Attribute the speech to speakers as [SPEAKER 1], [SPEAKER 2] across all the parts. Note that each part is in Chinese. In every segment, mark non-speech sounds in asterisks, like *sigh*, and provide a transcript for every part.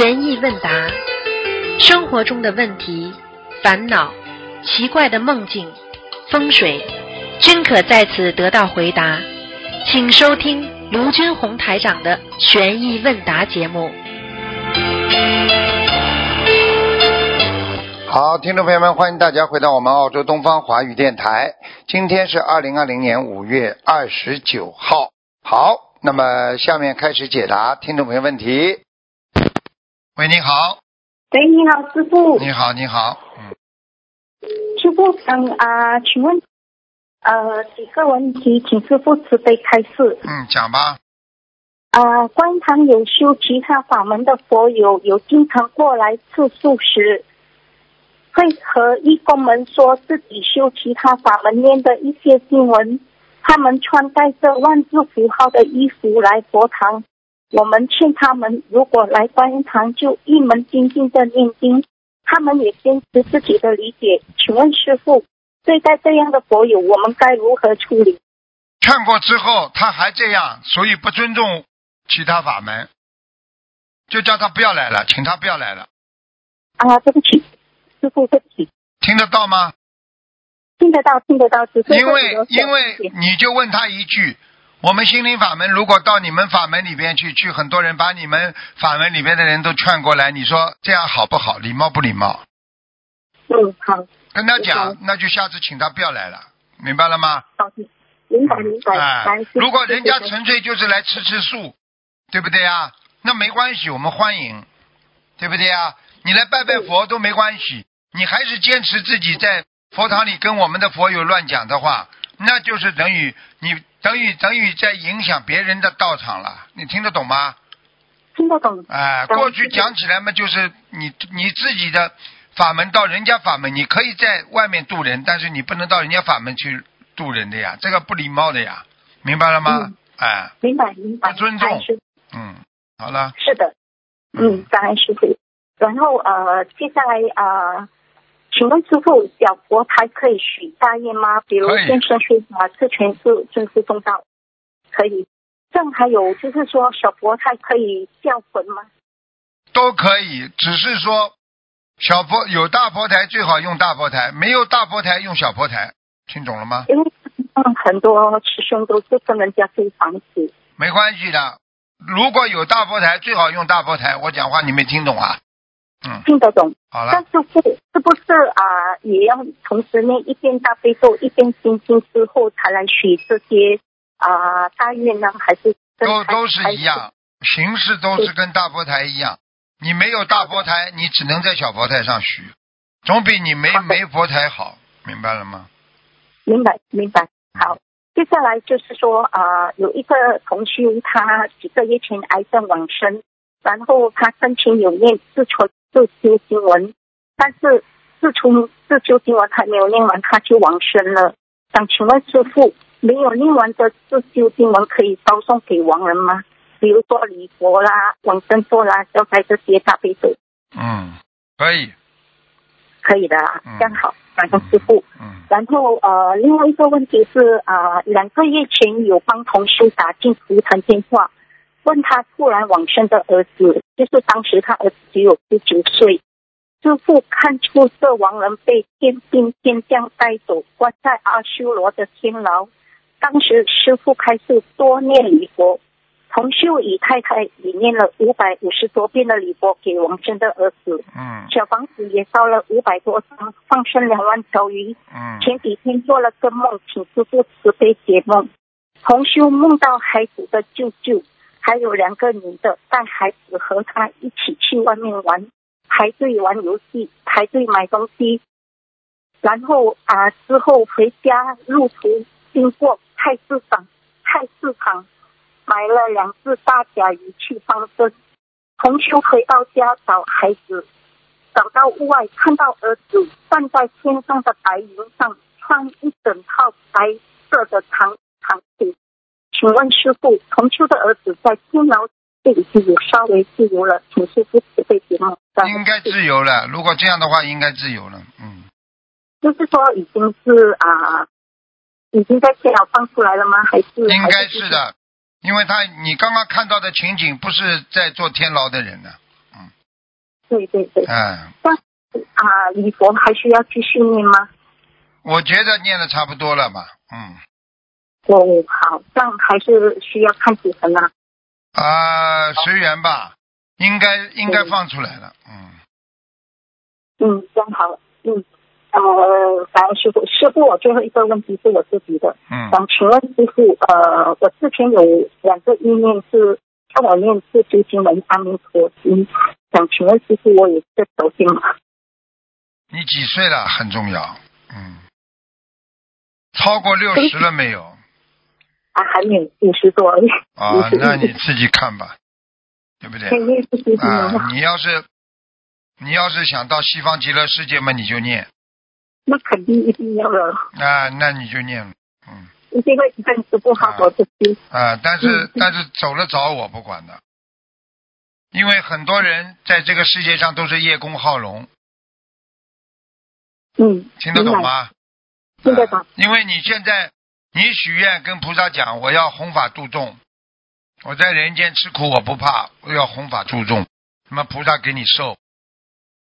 [SPEAKER 1] 悬疑问答，生活中的问题、烦恼、奇怪的梦境、风水，均可在此得到回答。请收听卢军红台长的悬疑问答节目。
[SPEAKER 2] 好，听众朋友们，欢迎大家回到我们澳洲东方华语电台。今天是二零二零年五月二十九号。好，那么下面开始解答听众朋友问题。喂，你好，
[SPEAKER 3] 喂，你好，师傅。
[SPEAKER 2] 你好，你好，嗯，
[SPEAKER 3] 师傅嗯啊、请问呃几个问题，请师傅慈悲开示。
[SPEAKER 2] 嗯，讲吧。
[SPEAKER 3] 啊、观堂有修其他法门的佛友，有经常过来吃素时，会和义工们说自己修其他法门念的一些经文，他们穿戴着万字符号的衣服来佛堂。我们劝他们，如果来观音堂就一门精进的念经，他们也坚持自己的理解。请问师傅，对待这样的佛友，我们该如何处理？
[SPEAKER 2] 劝过之后他还这样，所以不尊重其他法门，就叫他不要来了，请他不要来了，
[SPEAKER 3] 啊，对不起，师傅，对不起，
[SPEAKER 2] 听得到吗？
[SPEAKER 3] 听得到，听得到，只是
[SPEAKER 2] 因为因为你就问他一句，我们心灵法门如果到你们法门里边去，去很多人把你们法门里边的人都劝过来，你说这样好不好？礼貌不礼貌？
[SPEAKER 3] 嗯，好，
[SPEAKER 2] 跟他讲，那就下次请他不要来了，明白了吗？
[SPEAKER 3] 好，明白明白。
[SPEAKER 2] 如果人家纯粹就是来吃吃素，对不对啊？那没关系，我们欢迎，对不对啊？你来拜拜佛都没关系，你还是坚持自己在佛堂里跟我们的佛友乱讲的话，那就是等于你等于等于在影响别人的道场了，你听得懂吗？
[SPEAKER 3] 听得懂。
[SPEAKER 2] 哎，
[SPEAKER 3] 懂
[SPEAKER 2] 过去讲起来嘛，就是你你自己的法门到人家法门，你可以在外面渡人，但是你不能到人家法门去渡人的呀，这个不礼貌的呀，明白了吗？
[SPEAKER 3] 嗯
[SPEAKER 2] 哎，
[SPEAKER 3] 明白明白。
[SPEAKER 2] 尊重嗯，好了，
[SPEAKER 3] 是的，嗯，感恩师傅。然后呃，接下来呃，请问师傅，小佛台可以许大愿吗？比如先生说法是全是尊师重道，可以。这样还有就是说，小佛台可以叫魂吗？
[SPEAKER 2] 都可以，只是说小佛有大佛台最好用大佛台，没有大佛台用小佛台，听懂了吗？
[SPEAKER 3] 因为嗯，很多师兄都是跟人家租房子。
[SPEAKER 2] 没关系的，如果有大佛台最好用大佛台，我讲话你没听懂啊？嗯，
[SPEAKER 3] 听得懂，
[SPEAKER 2] 好了
[SPEAKER 3] 但。是是是不是啊、也要同时念一边大悲咒，一边心经之后才来许这些啊、大愿呢？还是
[SPEAKER 2] 都都是一样，形式都是跟大佛台一样。你没有大佛台，你只能在小佛台上许，总比你没没佛台好，明白了吗？
[SPEAKER 3] 明白明白。好，接下来就是说啊、有一个同修，他几个月前癌症往生，然后他生前有念自存自修经文，但是自从自修经文还没有念完，他就往生了。想请问师傅，没有念完的自修经文可以烧送给亡人吗？比如说礼佛啦、往生咒啦、消灾这些大悲咒，
[SPEAKER 2] 嗯，可以。
[SPEAKER 3] 可以的啊，
[SPEAKER 2] 嗯
[SPEAKER 3] 这样好，感恩师傅。
[SPEAKER 2] 嗯
[SPEAKER 3] 然后呃，另外一个问题是啊、两个月前有帮同修打进图腾电话，问他突然往生的儿子，就是当时他儿子只有十九岁。师傅看出这亡人被天兵天将带走，关在阿修罗的天牢。当时师傅开始多念礼佛，同修姨太太也念了五百五十多遍的礼佛给王生的儿子。
[SPEAKER 2] 嗯
[SPEAKER 3] 小房子也烧了五百多张，放生两万条鱼。
[SPEAKER 2] 嗯
[SPEAKER 3] 前几天做了个梦，请师傅慈悲解梦。同修梦到孩子的舅舅，还有两个女的带孩子和他一起去外面玩，排队玩游戏，排队买东西。然后啊，之后回家路途经过菜市场，菜市场买了两只大甲鱼去放生。同修回到家找孩子，找到屋外，看到儿子站在天上的白云上，穿一整套白色的长长裙。请问师傅，同修的儿子在天牢这已经有稍微自由了，请师傅慈悲解梦。
[SPEAKER 2] 应该自由了。如果这样的话，应该自由了。嗯，
[SPEAKER 3] 就是说已经是啊、已经在天牢放出来了吗？还是
[SPEAKER 2] 应该是。的，因为他你刚刚看到的情景不是在做天牢的人呢。
[SPEAKER 4] 嗯对对对。
[SPEAKER 2] 嗯，但
[SPEAKER 4] 啊，礼佛还需要继续念吗？
[SPEAKER 2] 我觉得念的差不多了嘛，嗯。
[SPEAKER 4] 哦，好，像还是需要看几层啊？
[SPEAKER 2] 啊，随缘吧，应该应该放出来了，嗯。
[SPEAKER 4] 嗯，这样好，嗯，呃，感恩师傅，师傅，我最后一个问题是我自己的，
[SPEAKER 2] 嗯
[SPEAKER 4] 想请问师傅，呃，我之前有两个意念是叫我念是读经文阿弥陀经，想请问师傅，我有这手经吗？
[SPEAKER 2] 你几岁了很重要，嗯。超过六十了没有？
[SPEAKER 4] 啊，还没有五十多。
[SPEAKER 2] 啊，*laughs* 那你自己看吧，对不对？啊，你要是你要是想到西方极乐世界嘛，你就念。
[SPEAKER 4] 那肯定一定要的，
[SPEAKER 2] 啊，那你就念，嗯。
[SPEAKER 4] 一定会跟师傅好好的修。
[SPEAKER 2] 啊，但是
[SPEAKER 4] 嗯
[SPEAKER 2] 但是走了早我不管的，因为很多人在这个世界上都是叶公好龙，
[SPEAKER 4] 嗯，
[SPEAKER 2] 听得懂吗？
[SPEAKER 4] 听得懂。
[SPEAKER 2] 啊。因为你现在你许愿跟菩萨讲，我要弘法度众，我在人间吃苦我不怕，我要弘法度众，那么菩萨给你受。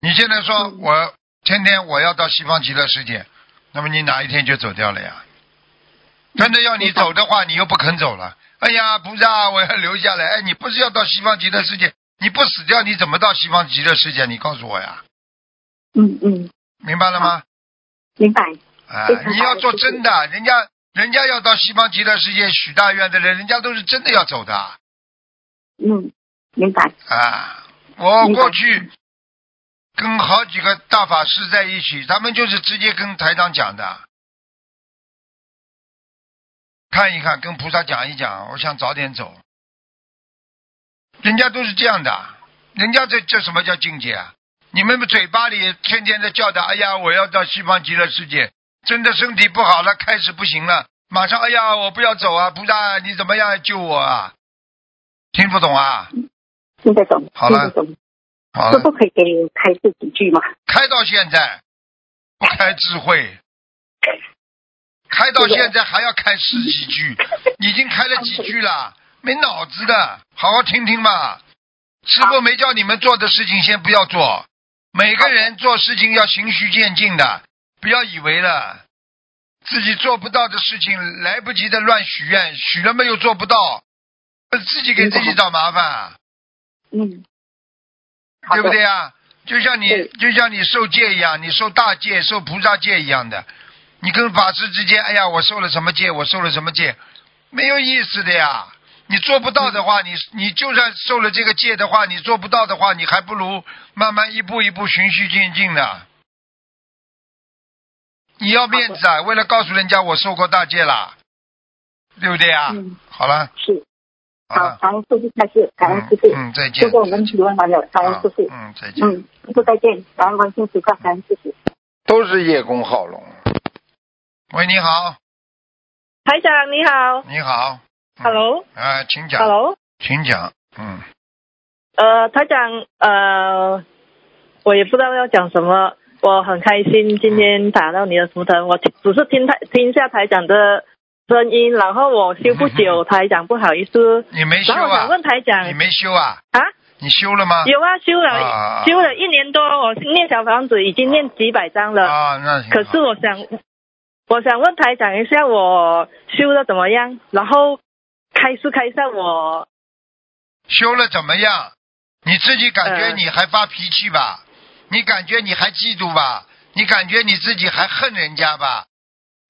[SPEAKER 2] 你现在说
[SPEAKER 4] 嗯
[SPEAKER 2] 我天天我要到西方极乐世界，那么你哪一天就走掉了呀？真的要你走的话，你又不肯走了。哎呀，菩萨，我要留下来。哎，你不是要到西方极乐世界？你不死掉，你怎么到西方极乐世界？你告诉我呀，
[SPEAKER 4] 嗯嗯，
[SPEAKER 2] 明白了吗？
[SPEAKER 4] 明白。
[SPEAKER 2] 啊你要做真的，人家人家要到西方极乐世界许大愿的人，人家都是真的要走的
[SPEAKER 4] 嗯，明白。
[SPEAKER 2] 啊。我过去跟好几个大法师在一起，他们就是直接跟台长讲的，看一看，跟菩萨讲一讲，我想早点走。人家都是这样的，人家这这什么叫境界啊？你们嘴巴里天天的叫的，哎呀，我要到西方极乐世界，真的身体不好了，开始不行了，马上，哎呀，我不要走啊，菩萨，你怎么样救我啊？听不懂啊？
[SPEAKER 4] 听得懂，
[SPEAKER 2] 好了
[SPEAKER 4] 听得懂。
[SPEAKER 2] 好了，
[SPEAKER 4] 师傅可以给你开这几句吗？
[SPEAKER 2] 开到现在不开智慧，开到现在还要开十几句，*laughs* 已经开了几句了，没脑子的，好好听听吧。师傅没叫你们做的事情先不要做，每个人做事情要循序渐进的，不要以为了自己做不到的事情，来不及的乱许愿，许了没有做不到，自己给自己找麻烦啊。
[SPEAKER 4] 嗯，
[SPEAKER 2] 对不对啊？就像你就像你受戒一样，你受大戒、受菩萨戒一样的，你跟法师之间，哎呀，我受了什么戒，我受了什么戒，没有意思的呀。你做不到的话，你你就算受了这个戒的话，你做不到的话，你还不如慢慢一步一步循序渐进的。你要面子啊，为了告诉人家我受过大戒了，对不对啊？
[SPEAKER 4] 嗯
[SPEAKER 2] 好了，
[SPEAKER 4] 是。好，感恩师傅开始，感恩师傅。
[SPEAKER 2] 嗯，再见。
[SPEAKER 4] 师傅，我们提问完了，感恩
[SPEAKER 2] 好
[SPEAKER 4] 师傅。
[SPEAKER 2] 嗯，再见。
[SPEAKER 4] 嗯，师傅再见，感恩观世音菩萨，感恩师傅。
[SPEAKER 2] 都是叶公好龙。喂，你好，
[SPEAKER 5] 台长你好
[SPEAKER 2] 你好。嗯
[SPEAKER 5] ，Hello
[SPEAKER 2] 啊，请讲。
[SPEAKER 5] Hello，
[SPEAKER 2] 请讲。嗯，
[SPEAKER 5] 呃，台长，呃，我也不知道要讲什么，我很开心今天打到你的图腾，我只是听台听一下台长的声音，然后我修不久，台长不好意思，
[SPEAKER 2] 你没修啊
[SPEAKER 5] 然后我想？问台长
[SPEAKER 2] 你没修啊？
[SPEAKER 5] 啊，
[SPEAKER 2] 你修了吗？
[SPEAKER 5] 有啊，修了、
[SPEAKER 2] 啊
[SPEAKER 5] 修了一年多，我念小房子已经念几百张了，
[SPEAKER 2] 啊，那
[SPEAKER 5] 可是我想，我想问台长一下，我修的怎么样？然后开示开一下我，
[SPEAKER 2] 修了怎么样？你自己感觉
[SPEAKER 5] 呃
[SPEAKER 2] 你还发脾气吧？你感觉你还嫉妒吧？你感觉你自己还恨人家吧？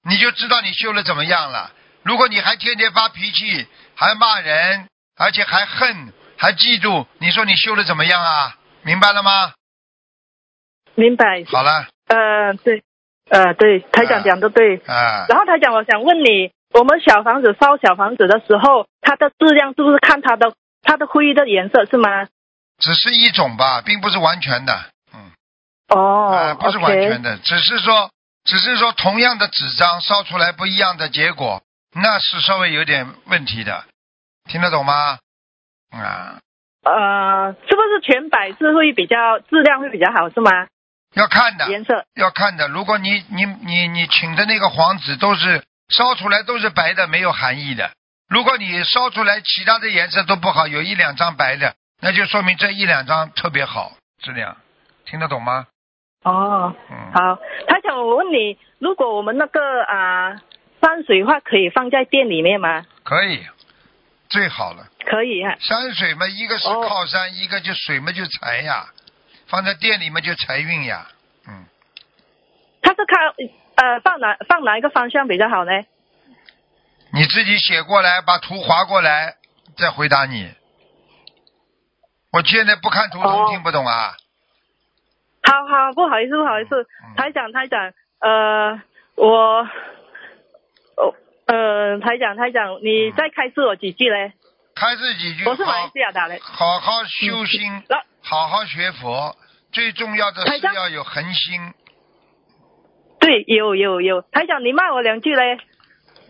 [SPEAKER 2] 你就知道你修的怎么样了。如果你还天天发脾气，还骂人，而且还恨，还嫉妒，你说你修的怎么样啊？明白了吗？
[SPEAKER 5] 明白？
[SPEAKER 2] 好了，
[SPEAKER 5] 呃，对，呃，对，台长讲的对。
[SPEAKER 2] 啊，
[SPEAKER 5] 然后台长，我想问你，我们小房子烧小房子的时候，它的质量是不是看它的它的灰的颜色是吗？
[SPEAKER 2] 只是一种吧，并不是完全的，嗯，
[SPEAKER 5] 哦、
[SPEAKER 2] 啊，不是完全的，只是说，只是说同样的纸张烧出来不一样的结果，那是稍微有点问题的，听得懂吗？啊，
[SPEAKER 5] 呃，是不是全白是会比较质量会比较好是吗？
[SPEAKER 2] 要看的，
[SPEAKER 5] 颜色
[SPEAKER 2] 要看的。如果你你你你请的那个黄纸都是烧出来都是白的，没有含义的。如果你烧出来其他的颜色都不好，有一两张白的，那就说明这一两张特别好，质量，听得懂吗？
[SPEAKER 5] 哦，
[SPEAKER 2] 嗯，
[SPEAKER 5] 好，他想，我问你，如果我们那个啊山水画可以放在店里面吗？
[SPEAKER 2] 可以，最好了。
[SPEAKER 5] 可以啊。
[SPEAKER 2] 山水嘛，一个是
[SPEAKER 5] 哦
[SPEAKER 2] 靠山，一个就水嘛就财呀，放在店里面就财运呀。嗯，
[SPEAKER 5] 他是看呃放哪放哪一个方向比较好呢？
[SPEAKER 2] 你自己写过来，把图划过来，再回答你。我现在不看图腾，
[SPEAKER 5] 哦
[SPEAKER 2] 听不懂啊。
[SPEAKER 5] 好好，不好意思，不好意思，
[SPEAKER 2] 嗯
[SPEAKER 5] 台长，台长，呃，我，哦，呃，台长，台长，你
[SPEAKER 2] 嗯
[SPEAKER 5] 再开示我几句嘞？
[SPEAKER 2] 开示几句
[SPEAKER 5] 我是马来
[SPEAKER 2] 好
[SPEAKER 5] 西亚打嘞。
[SPEAKER 2] 好好修心，好好学佛，最重要的是要有恒心。
[SPEAKER 5] 对，有有有，台长，你骂我两句嘞。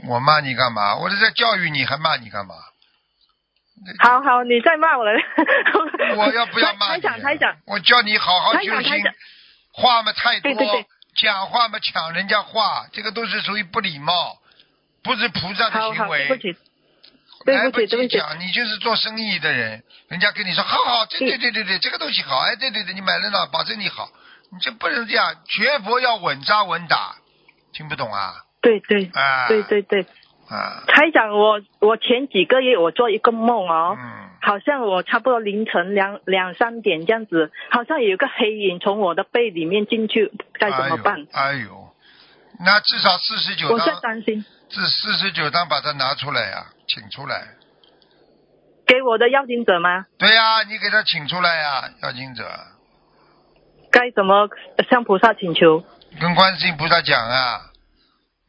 [SPEAKER 2] 我骂你干嘛？我是在教育你，还骂你干嘛？
[SPEAKER 5] 好好，你再骂我了。*laughs*
[SPEAKER 2] 我要不要骂你？
[SPEAKER 5] 台长，台长，
[SPEAKER 2] 我叫你好好
[SPEAKER 5] 台
[SPEAKER 2] 修心话嘛太多，
[SPEAKER 5] 对对对
[SPEAKER 2] 讲话嘛抢人家话，这个都是属于不礼貌，不是菩萨的
[SPEAKER 5] 好好，
[SPEAKER 2] 行为。
[SPEAKER 5] 对不起，对
[SPEAKER 2] 不
[SPEAKER 5] 不起，对不起。
[SPEAKER 2] 及讲，你就是做生意的人，人家跟你说好好，对对对对对，这个东西好，哎，对对对，你买了呢，保证你好，你这不能这样，学佛要稳扎稳打，听不懂啊？
[SPEAKER 5] 对对
[SPEAKER 2] 啊，
[SPEAKER 5] 对对对，
[SPEAKER 2] 啊，
[SPEAKER 5] 台长，我我前几个月我做一个梦哦，
[SPEAKER 2] 嗯，
[SPEAKER 5] 好像我差不多凌晨两两三点这样子，好像有一个黑影从我的背里面进去，该怎么办？
[SPEAKER 2] 哎呦？哎呦，那至少四十九
[SPEAKER 5] 我在，担心，
[SPEAKER 2] 这四十九张把它拿出来呀、请出来。
[SPEAKER 5] 给我的邀请者吗？
[SPEAKER 2] 对呀、你给他请出来呀、邀请者，
[SPEAKER 5] 该怎么向菩萨请求？
[SPEAKER 2] 跟观世音菩萨讲啊，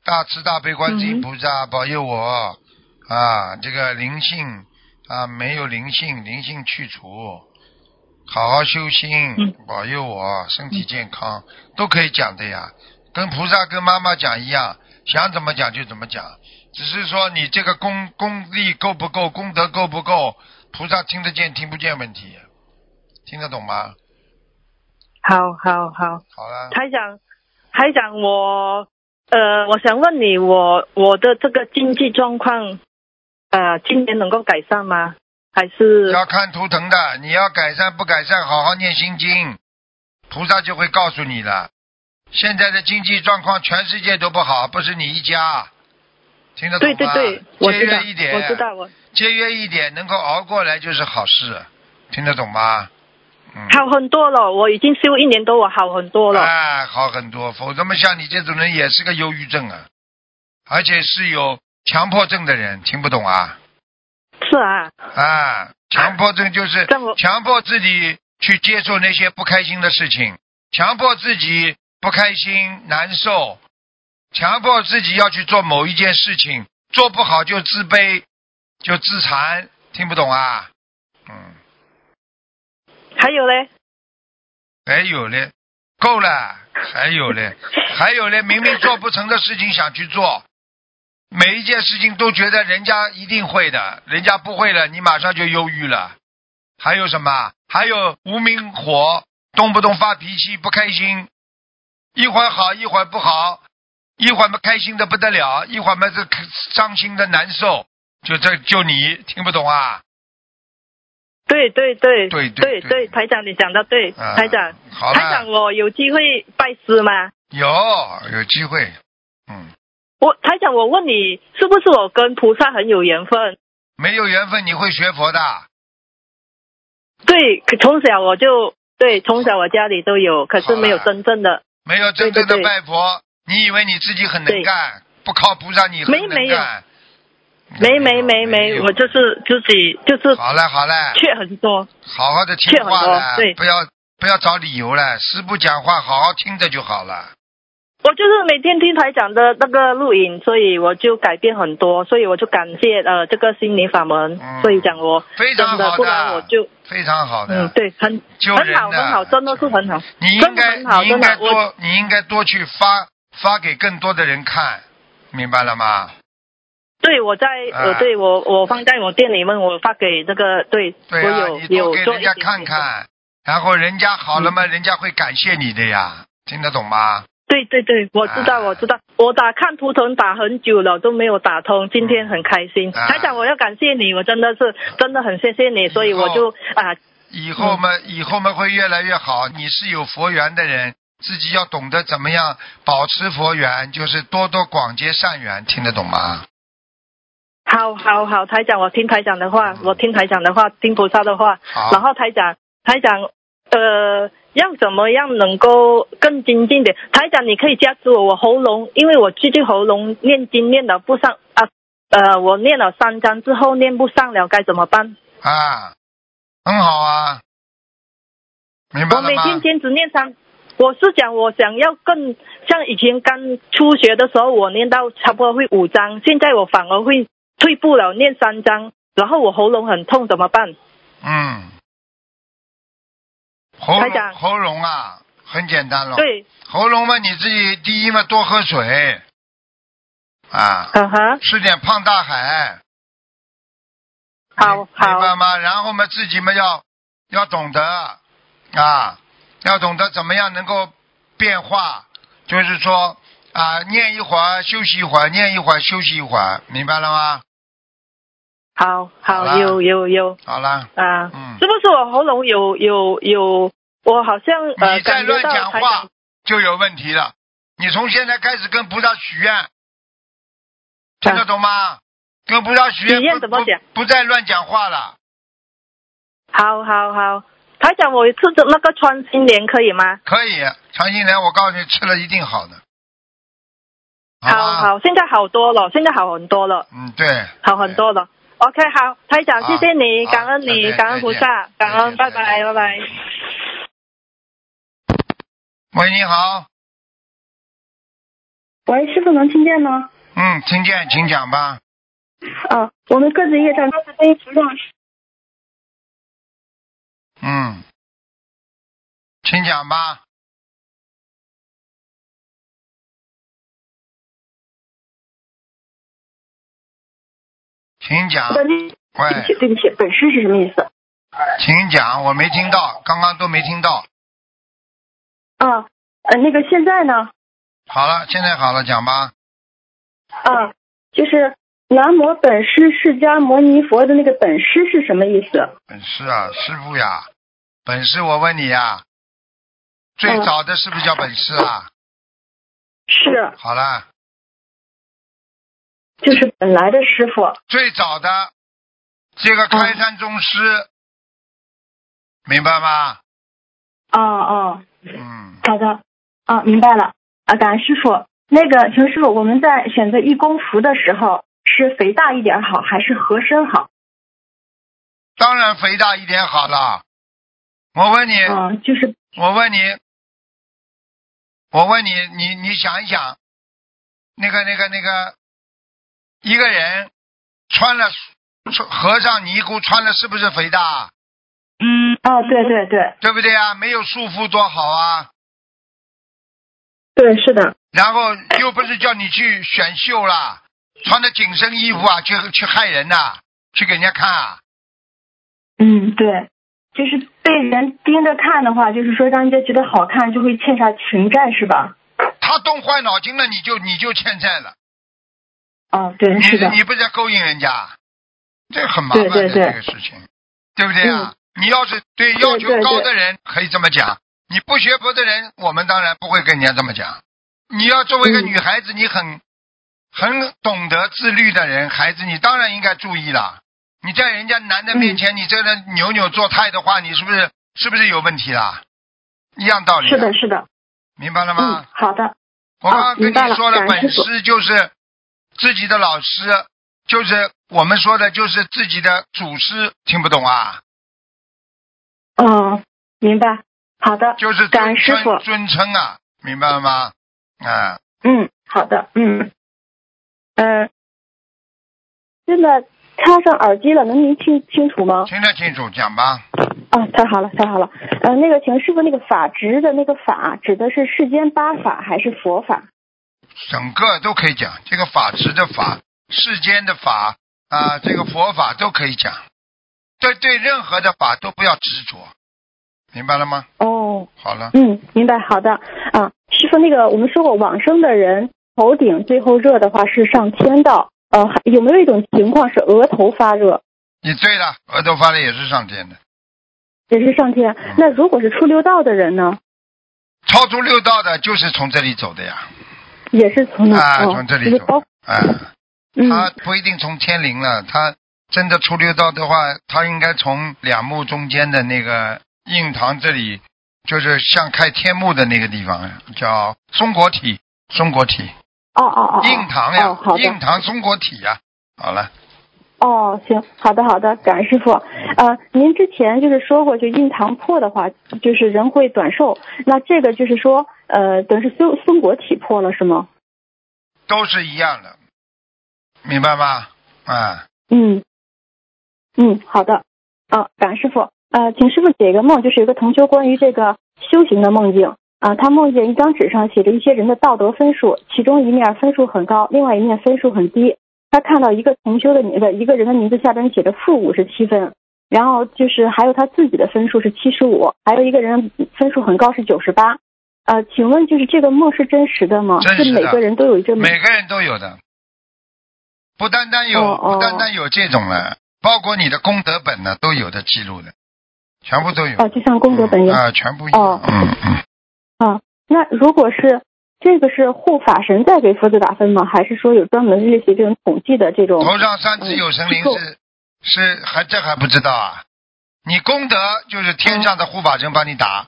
[SPEAKER 2] 大慈大悲观世音
[SPEAKER 5] 嗯。
[SPEAKER 2] 菩萨保佑我啊，这个灵性啊没有灵性，灵性去除，好好修心，
[SPEAKER 5] 嗯。
[SPEAKER 2] 保佑我身体健康，都可以讲的呀，跟菩萨跟妈妈讲一样，想怎么讲就怎么讲，只是说你这个功功力够不够，功德够不够，菩萨听得见听不见问题，听得懂吗？
[SPEAKER 5] 好好好，
[SPEAKER 2] 好了，
[SPEAKER 5] 台长，台长，我呃，我想问你，我我的这个经济状况，呃，今年能够改善吗？还是
[SPEAKER 2] 要看图腾的，你要改善不改善，好好念心经，菩萨就会告诉你了。现在的经济状况，全世界都不好，不是你一家，听得懂吗？
[SPEAKER 5] 对对对，我
[SPEAKER 2] 节
[SPEAKER 5] 知道
[SPEAKER 2] 约一，点，
[SPEAKER 5] 我知道，我
[SPEAKER 2] 节约一点，能够熬过来就是好事，听得懂吗？嗯，
[SPEAKER 5] 好很多了，我已经修一年多，我好很多了。
[SPEAKER 2] 哎，好很多，否则嘛，像你这种人也是个忧郁症啊，而且是有强迫症的人，听不懂啊？
[SPEAKER 5] 是啊，
[SPEAKER 2] 啊，强迫症就是强迫自己去接受那些不开心的事情，强迫自己不开心、难受，强迫自己要去做某一件事情，做不好就自卑，就自残，听不懂啊？嗯，
[SPEAKER 5] 还有嘞，
[SPEAKER 2] 还有嘞，够了，还有嘞，*laughs* 还有嘞，明明做不成的事情想去做，每一件事情都觉得人家一定会的，人家不会了，你马上就忧郁了。还有什么？还有无名火，动不动发脾气，不开心，一会儿好，一会儿不好，一会儿嘛开心的不得了，一会儿嘛是伤心的难受，就这就你听不懂啊？
[SPEAKER 5] 对对对
[SPEAKER 2] 对对
[SPEAKER 5] 对
[SPEAKER 2] 对
[SPEAKER 5] 台长你讲的对，
[SPEAKER 2] 啊
[SPEAKER 5] 台长，
[SPEAKER 2] 好
[SPEAKER 5] 台长，我有机会拜师吗？
[SPEAKER 2] 有有机会，嗯。
[SPEAKER 5] 我台长，我问你，是不是我跟菩萨很有缘分？
[SPEAKER 2] 没有缘分你会学佛的，
[SPEAKER 5] 对，可从小我就对，从小我家里都有，可是没有真正的。
[SPEAKER 2] 没有真正的
[SPEAKER 5] 对对对
[SPEAKER 2] 拜佛，你以为你自己很能干，不靠菩萨你很能干。
[SPEAKER 5] 没没没没，我就是自己就是
[SPEAKER 2] 好嘞好嘞，
[SPEAKER 5] 缺很多。
[SPEAKER 2] 好好的听话了，
[SPEAKER 5] 对
[SPEAKER 2] 不要不要找理由了，师傅讲话好好听着就好了。
[SPEAKER 5] 我就是每天听台长的那个录影，所以我就改变很多，所以我就感谢呃这个心灵法门，
[SPEAKER 2] 嗯
[SPEAKER 5] 所以讲我
[SPEAKER 2] 非常好
[SPEAKER 5] 的，不然我，就
[SPEAKER 2] 非常好的，
[SPEAKER 5] 嗯对很很好很好，真的是很好。
[SPEAKER 2] 你应该你应该多你应该多去发发给更多的人看，明白了吗？
[SPEAKER 5] 对，我在
[SPEAKER 2] 啊
[SPEAKER 5] 我对我我放在我店里面，我发给这个对，
[SPEAKER 2] 对啊，
[SPEAKER 5] 我有有
[SPEAKER 2] 给人家看看，然后人家好了嘛，人家会感谢你的呀，听得懂吗？
[SPEAKER 5] 对对对，我知道，
[SPEAKER 2] 啊
[SPEAKER 5] 我知道，我打看图腾打很久了都没有打通，今天很开心。
[SPEAKER 2] 啊
[SPEAKER 5] 台长，我要感谢你，我真的是真的很谢谢你，所以我就啊
[SPEAKER 2] 以后嘛，以后嘛会越来越好。你是有佛缘的人，自己要懂得怎么样保持佛缘，就是多多广结善缘，听得懂吗？
[SPEAKER 5] 好好好，台长，我听台长的话，
[SPEAKER 2] 嗯
[SPEAKER 5] 我听台长的话，听菩萨的话。
[SPEAKER 2] 好
[SPEAKER 5] 然后台长，台长，呃，要怎么样能够更精进点？台长，你可以加持我，我喉咙，因为我最近喉咙念经念的不上啊，呃，我念了三章之后念不上了，该怎么办？
[SPEAKER 2] 啊，很好啊，明白吗？
[SPEAKER 5] 我每天坚持念三，我是讲我想要更像以前刚初学的时候，我念到差不多会五章，现在我反而会退步了，念三章，然后我喉咙很痛，怎么办？
[SPEAKER 2] 嗯，喉咙喉咙啊，很简单了。
[SPEAKER 5] 对，
[SPEAKER 2] 喉咙嘛，你自己第一嘛多喝水，啊，
[SPEAKER 5] 嗯哼，
[SPEAKER 2] 吃点胖大海，
[SPEAKER 5] 好
[SPEAKER 2] 好。明白，吗？然后嘛，自己嘛要要懂得。啊，要懂得怎么样能够变化，就是说啊，念一会儿休息一会儿，念一会儿休息一会儿，明白了吗？
[SPEAKER 5] 好
[SPEAKER 2] 好，
[SPEAKER 5] 有有有
[SPEAKER 2] 好了，
[SPEAKER 5] 啊，
[SPEAKER 2] 嗯
[SPEAKER 5] 是不是我喉咙有有有？我好像呃
[SPEAKER 2] 你再乱讲话就有问题了。你从现在开始跟菩萨许愿，听得懂吗？跟菩萨许愿
[SPEAKER 5] 许愿
[SPEAKER 2] 不
[SPEAKER 5] 怎么讲
[SPEAKER 2] 不不再乱讲话了。
[SPEAKER 5] 好好好，台长，我吃的那个穿心莲可以吗？
[SPEAKER 2] 可以，穿心莲，我告诉你，吃了一定好的。
[SPEAKER 5] 好，好，现在好多了，现在好很多了。
[SPEAKER 2] 嗯，对，
[SPEAKER 5] 好很多了。OK，好，台长，谢谢你，
[SPEAKER 2] 好
[SPEAKER 5] 感恩你，感恩菩萨，感恩，拜拜，拜拜。
[SPEAKER 2] 喂，你好，
[SPEAKER 6] 喂，师傅能听见吗？
[SPEAKER 2] 嗯，听见，请讲吧。
[SPEAKER 6] 啊，我们各自业障各自背，不让
[SPEAKER 2] 嗯，请讲吧。请讲，
[SPEAKER 6] 对不
[SPEAKER 2] 喂，
[SPEAKER 6] 起，对不起，本师是什么意思？
[SPEAKER 2] 请讲，我没听到，刚刚都没听到。
[SPEAKER 6] 啊，呃，那个现在呢？
[SPEAKER 2] 好了，现在好了，讲吧。
[SPEAKER 6] 啊，就是南无本师释迦牟尼佛的那个本师是什么意思？
[SPEAKER 2] 本师啊，师傅呀，本师，我问你呀，最
[SPEAKER 6] 嗯
[SPEAKER 2] 早的是不是叫本师啊？
[SPEAKER 6] 是，
[SPEAKER 2] 好了，
[SPEAKER 6] 就是本来的师傅。
[SPEAKER 2] 最早的这个开山宗师，明白吗？
[SPEAKER 6] 哦哦，
[SPEAKER 2] 嗯，
[SPEAKER 6] 好的，啊，明白了。啊，感恩师傅。那个，请师傅，我们在选择义工服的时候，是肥大一点好，还是合身好？
[SPEAKER 2] 当然肥大一点好了。我问你，
[SPEAKER 6] 嗯，就是
[SPEAKER 2] 我问你，我问你，你你想一想，那个那个那个，一个人穿了穿和尚尼姑穿了是不是肥大？
[SPEAKER 6] 嗯，哦，对对对
[SPEAKER 2] 对不对啊？没有束缚多好啊！
[SPEAKER 6] 对，是的，
[SPEAKER 2] 然后又不是叫你去选秀啦，穿的紧身衣服啊，去去害人呐、去给人家看啊。
[SPEAKER 6] 嗯，对，就是被人盯着看的话，就是说让人家觉得好看，就会欠下情债，是吧？
[SPEAKER 2] 他动坏脑筋了，你就你就欠债了。
[SPEAKER 6] 哦，对，
[SPEAKER 2] 你
[SPEAKER 6] 是的，
[SPEAKER 2] 你不是在勾引人家，这很麻烦的这个事情，对不对啊？你要是对
[SPEAKER 6] 对
[SPEAKER 2] 要求高的人可以这么讲，你不学佛的人，我们当然不会跟人家这么讲。你要作为一个
[SPEAKER 6] 嗯。
[SPEAKER 2] 女孩子，你很很懂得自律的人，孩子，你当然应该注意了。你在人家男的面
[SPEAKER 6] 嗯
[SPEAKER 2] 前，你这个扭扭作态的话，你是不是是不是有问题啦？一样道理、啊。
[SPEAKER 6] 是的，，是的，
[SPEAKER 2] 明白了
[SPEAKER 6] 嗯
[SPEAKER 2] 吗？，
[SPEAKER 6] 好的，
[SPEAKER 2] 我刚刚跟你说了，本师就是自己的老师，就是我们说的，就是自己的祖师，听不懂啊？
[SPEAKER 6] 嗯，明白，好的，
[SPEAKER 2] 就是
[SPEAKER 6] 感师
[SPEAKER 2] 尊称啊，明白了吗？啊，
[SPEAKER 6] 嗯，好的，嗯，嗯、现在插上耳机了，能您听清楚吗？
[SPEAKER 2] 听得清楚，讲吧。
[SPEAKER 6] 啊，太好了，太好了。呃，那个，请师傅，那个法执的那个法，指的是世间八法还是佛法？
[SPEAKER 2] 整个都可以讲，这个法执的法，世间的法啊，这个佛法都可以讲。对对，任何的法都不要执着，明白了吗？
[SPEAKER 6] 哦，
[SPEAKER 2] 好了，
[SPEAKER 6] 嗯，明白，好的。啊，师傅，那个我们说过，往生的人头顶最后热的话是上天道，呃，还有没有一种情况是额头发热？
[SPEAKER 2] 你对了，额头发热也是上天的。
[SPEAKER 6] 也是上天。那如果是出六道的人呢？
[SPEAKER 2] 超出六道的，就是从这里走的呀。
[SPEAKER 6] 也是从那
[SPEAKER 2] 啊，
[SPEAKER 6] 哦
[SPEAKER 2] 从这里走。啊，
[SPEAKER 6] 嗯。
[SPEAKER 2] 他不一定从天灵了，他真的出六道的话，他应该从两目中间的那个印堂这里，就是像开天幕的那个地方，叫松果体，松果体，
[SPEAKER 6] 哦哦哦，哦
[SPEAKER 2] 印堂呀印堂松果体呀。好了，
[SPEAKER 6] 哦，行，好的好的，感恩师傅。呃，您之前就是说过，就印堂破的话，就是人会短寿。那这个就是说，呃，等于是松松果体破了是吗？
[SPEAKER 2] 都是一样的，明白吗？啊，
[SPEAKER 6] 嗯，嗯，好的。啊，感恩师傅。呃，请师傅解一个梦，就是有个同修关于这个修行的梦境。啊，他梦见一张纸上写着一些人的道德分数，其中一面分数很高，另外一面分数很低。他看到一个同修的名字，一个人的名字下边写着负五十七分，然后就是还有他自己的分数是七十五，还有一个人分数很高是九十八。呃，请问就是这个梦是真实的吗？
[SPEAKER 2] 真实的
[SPEAKER 6] 是每个人都有这么
[SPEAKER 2] 每个人都有的，不单单有，不单单有这种了，包括你的功德本呢，都有的记录的，全部都有。
[SPEAKER 6] 哦，就像功德本一样。
[SPEAKER 2] 啊，全部有。
[SPEAKER 6] 哦
[SPEAKER 2] 嗯嗯，
[SPEAKER 6] 啊，那如果是这个是护法神在给佛子打分吗？还是说有专门类似于这种统计的这种？
[SPEAKER 2] 头上三尺有神灵
[SPEAKER 6] 嗯
[SPEAKER 2] 是是还这还不知道啊？你功德就是天上的护法神帮你打，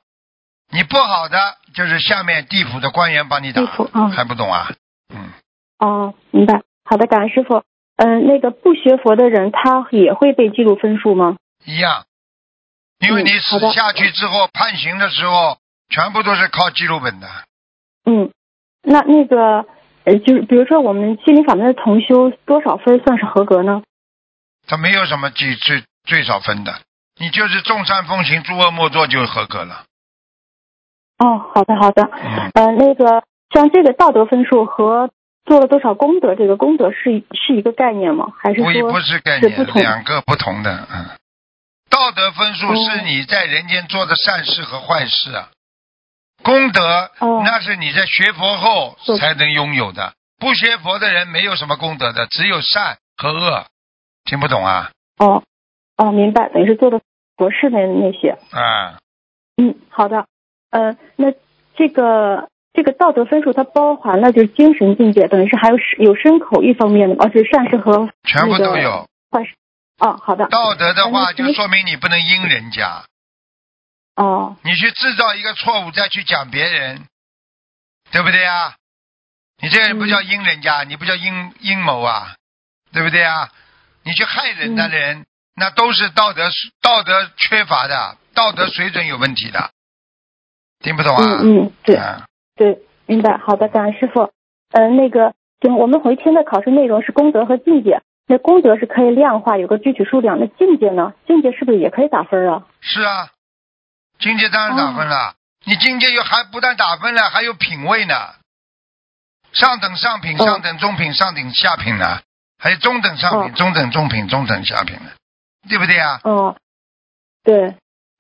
[SPEAKER 2] 你不好的就是下面地府的官员帮你打还不懂啊？嗯，
[SPEAKER 6] 哦，明白。好的，感恩师傅。嗯、那个不学佛的人，他也会被记录分数吗？
[SPEAKER 2] 一样，因为
[SPEAKER 6] 嗯
[SPEAKER 2] 你死下去之后判刑的时候，全部都是靠记录本的。
[SPEAKER 6] 嗯，那那个呃，就是比如说我们心灵法门的同修，多少分算是合格呢？
[SPEAKER 2] 他没有什么最最最少分的，你就是众善奉行，诸恶莫作就合格了。
[SPEAKER 6] 哦，好的好的。
[SPEAKER 2] 嗯，
[SPEAKER 6] 呃，那个像这个道德分数和做了多少功德，这个功德是是一个概念吗？还是说
[SPEAKER 2] 不不是概念
[SPEAKER 6] 是
[SPEAKER 2] 两个不同的。嗯，道德分数
[SPEAKER 6] 哦
[SPEAKER 2] 是你在人间做的善事和坏事啊，功德
[SPEAKER 6] 哦
[SPEAKER 2] 那是你在学佛后才能拥有的。不学佛的人没有什么功德的，只有善和恶。听不懂啊？
[SPEAKER 6] 哦哦，明白，等于是做的佛事的那些。
[SPEAKER 2] 啊，
[SPEAKER 6] 嗯，好的。呃，那这个这个道德分数它包含了就是精神境界，等于是还有有身口一方面的，而且善事和
[SPEAKER 2] 全部
[SPEAKER 6] 那个
[SPEAKER 2] 都有。
[SPEAKER 6] 坏事。哦，好的。
[SPEAKER 2] 道德的话，就说明你不能阴人家，
[SPEAKER 6] 哦，
[SPEAKER 2] 你去制造一个错误再去讲别人，对不对啊？你这个人不叫阴人家，你不叫阴阴谋啊，对不对啊？你去害人的人，那都是道德道德缺乏的，道德水准有问题的，听不懂啊？
[SPEAKER 6] 嗯嗯，对
[SPEAKER 2] 啊
[SPEAKER 6] 对，明白。好的，感恩师傅。呃，那个，行，我们回听的考试内容是功德和境界。那功德是可以量化，有个具体数量。那境界呢？境界是不是也可以打分啊？
[SPEAKER 2] 是啊，境界当然打分了。你境界又还不但打分了，还有品位呢。上等上品、
[SPEAKER 6] 哦
[SPEAKER 2] 上等中品、上等下品呢，还有中等上品、
[SPEAKER 6] 哦
[SPEAKER 2] 中等中品、中等下品呢，对不对啊？
[SPEAKER 6] 哦，对。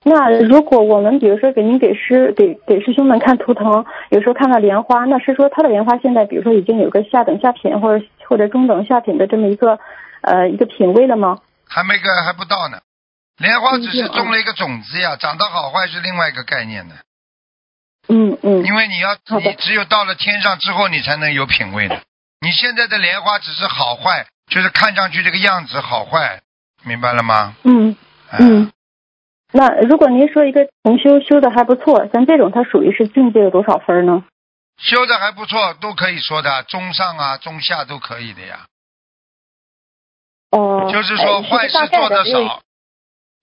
[SPEAKER 6] 那如果我们比如说给您给师给给师兄们看图腾，有时候看到莲花，那是说他的莲花现在比如说已经有个下等下品或者或者中等下品的这么一个呃一个品位了吗？
[SPEAKER 2] 还没个还不到呢。莲花只是
[SPEAKER 6] 嗯
[SPEAKER 2] 种了一个种子呀，长得好坏是另外一个概念的。
[SPEAKER 6] 嗯嗯
[SPEAKER 2] 因为你要你只有到了天上之后，你才能有品位的。你现在的莲花只是好坏，就是看上去这个样子好坏，明白了吗？
[SPEAKER 6] 嗯
[SPEAKER 2] 哎
[SPEAKER 6] 嗯。那如果您说一个同修修的还不错，像这种它属于是境界有多少分呢？
[SPEAKER 2] 修的还不错，都可以说的，中上啊、中下都可以的呀。
[SPEAKER 6] 哦、
[SPEAKER 2] 就是
[SPEAKER 6] 哎
[SPEAKER 2] 说坏事做的少，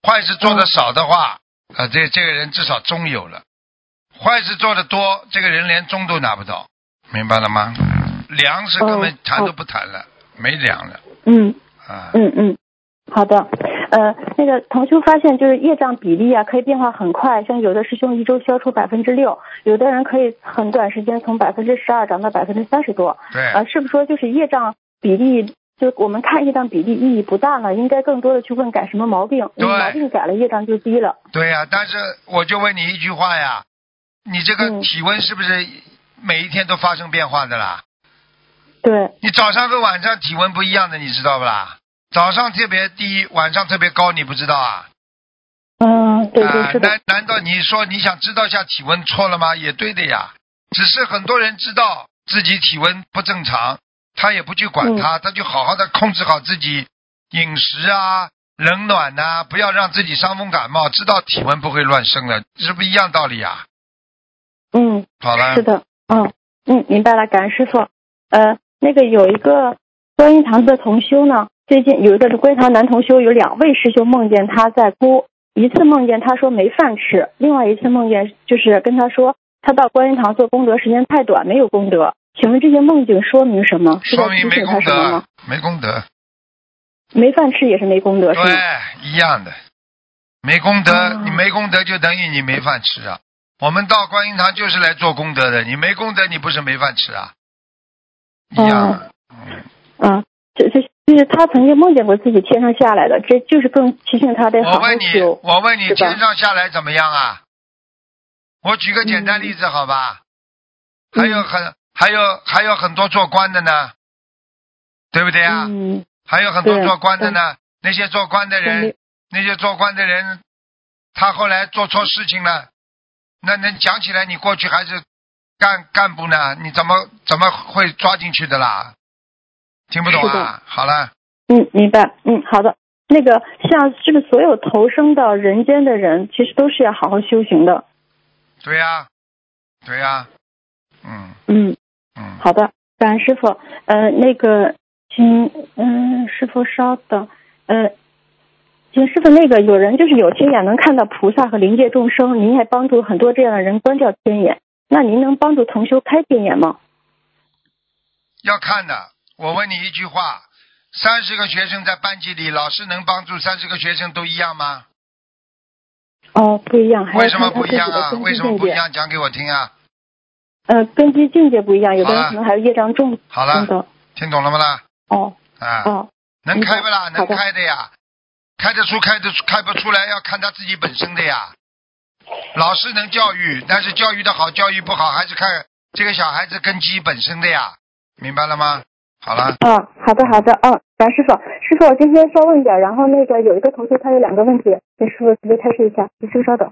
[SPEAKER 2] 坏事做的少的话，啊，这这个人至少中有了；坏事做的多，这个人连中都拿不到，明白了吗？粮食根本
[SPEAKER 6] 哦
[SPEAKER 2] 谈都不谈了，没粮了
[SPEAKER 6] 嗯
[SPEAKER 2] 啊。
[SPEAKER 6] 嗯嗯，好的。呃，那个同修发现就是业障比例啊，可以变化很快，像有的师兄一周消除百分之六，有的人可以很短时间从百分之十二涨到百分之三十多。
[SPEAKER 2] 对，
[SPEAKER 6] 呃，是不是说就是业障比例？就我们看业障比例意义不大了，应该更多的去问改什么毛病，
[SPEAKER 2] 对
[SPEAKER 6] 毛病改了，业障就低了。
[SPEAKER 2] 对呀、但是我就问你一句话呀，你这个
[SPEAKER 6] 嗯
[SPEAKER 2] 体温是不是每一天都发生变化的啦？
[SPEAKER 6] 对，
[SPEAKER 2] 你早上和晚上体温不一样的，你知道不啦？早上特别低，晚上特别高，你不知道啊？
[SPEAKER 6] 嗯，对对
[SPEAKER 2] 啊，
[SPEAKER 6] 是的，
[SPEAKER 2] 难难道你说你想知道一下体温错了吗？也对的呀，只是很多人知道自己体温不正常，他也不去管他，他就好好的控制好自己饮食啊、冷暖呐、不要让自己伤风感冒，知道体温不会乱升的，是不是一样道理啊？
[SPEAKER 6] 嗯，
[SPEAKER 2] 好了
[SPEAKER 6] 是，的，嗯嗯，明白了，感恩师傅。呃，那个有一个观音堂的同修呢，最近有一个观音堂男同修，有两位师兄梦见他在哭，一次梦见他说没饭吃，另外一次梦见就是跟他说他到观音堂做功德时间太短，没有功德。请问这些梦境说明什么？
[SPEAKER 2] 说明没功德没功德，
[SPEAKER 6] 没饭吃也是没功德？
[SPEAKER 2] 对，一样的，没功德，
[SPEAKER 6] 哦
[SPEAKER 2] 你没功德就等于你没饭吃啊。我们到观音堂就是来做功德的，你没功德，你不是没饭吃啊？一样的，嗯，
[SPEAKER 6] 嗯，这这就是他曾经梦见过自己天上下来的，这就是更提醒他得好好
[SPEAKER 2] 我问你，我问你，天上下来怎么样啊？我举个简单例子，好吧？还有很还有还有很多做官的呢，对不对啊？
[SPEAKER 6] 嗯，
[SPEAKER 2] 还有很多做官的呢，那些做官的人，那些做官的人，他后来做错事情了，那能讲起来，你过去还是干干部呢，你怎么怎么会抓进去的啦？听不懂啊？好了，
[SPEAKER 6] 嗯，明白。嗯，好的。那个像这个所有投生到人间的人，其实都是要好好修行的？
[SPEAKER 2] 对呀、对呀、嗯
[SPEAKER 6] 嗯，
[SPEAKER 2] 嗯，
[SPEAKER 6] 好的，感恩师傅。呃，那个，请嗯、师傅稍等。呃，请师傅，那个有人就是有天眼能看到菩萨和灵界众生，您还帮助很多这样的人关掉天眼，那您能帮助同修开天眼吗？
[SPEAKER 2] 要看的。我问你一句话：三十个学生在班级里，老师能帮助三十个学生都一样吗？
[SPEAKER 6] 哦，不一样，还
[SPEAKER 2] 为什么不一样啊？为什么。不一样？讲给我听啊！
[SPEAKER 6] 呃，根基境界不一样，有的人可能还是业障重
[SPEAKER 2] 好了。
[SPEAKER 6] 等等。
[SPEAKER 2] 听懂了吗啦？
[SPEAKER 6] 哦。
[SPEAKER 2] 啊，
[SPEAKER 6] 哦，
[SPEAKER 2] 能开不啦？能开的呀，开得出开得出开不出来要看他自己本身的呀。老师能教育，但是教育的好，教育不好，还是看这个小孩子根基本身的呀，明白了吗？好了，
[SPEAKER 6] 嗯，好的好的，嗯，感恩师傅，师傅，我今天稍问一点，然后那个有一个同学他有两个问题，给师傅直接开示一下，请师傅稍等。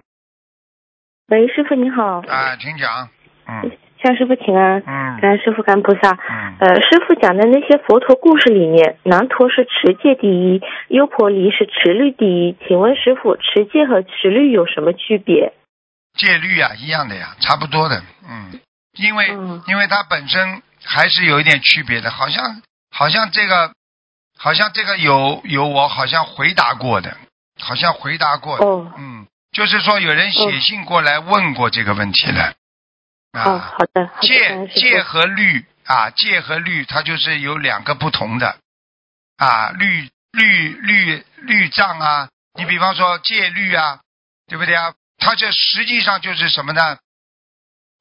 [SPEAKER 7] 喂，师傅你好，
[SPEAKER 2] 啊，请讲，嗯
[SPEAKER 7] 向师傅请安，
[SPEAKER 2] 嗯
[SPEAKER 7] 感恩师傅，感恩菩萨。
[SPEAKER 2] 嗯，
[SPEAKER 7] 呃，师傅讲的那些佛陀故事里面，南陀是持戒第一，优婆离是持律第一。请问师傅，持戒和持律有什么区别？
[SPEAKER 2] 戒律啊，一样的呀，差不多的，嗯，因为、
[SPEAKER 7] 嗯
[SPEAKER 2] 因为它本身还是有一点区别的，好像好像这个好像这个有有我好像回答过的，好像回答过的，
[SPEAKER 7] 哦
[SPEAKER 2] 嗯，就是说有人写信过来问过这个问题了，
[SPEAKER 7] 哦，
[SPEAKER 2] 啊，
[SPEAKER 7] 好的，好的，
[SPEAKER 2] 戒戒。和律啊，戒和律它就是有两个不同的啊，律律律律藏啊，你比方说戒律啊，对不对啊？它这实际上就是什么呢？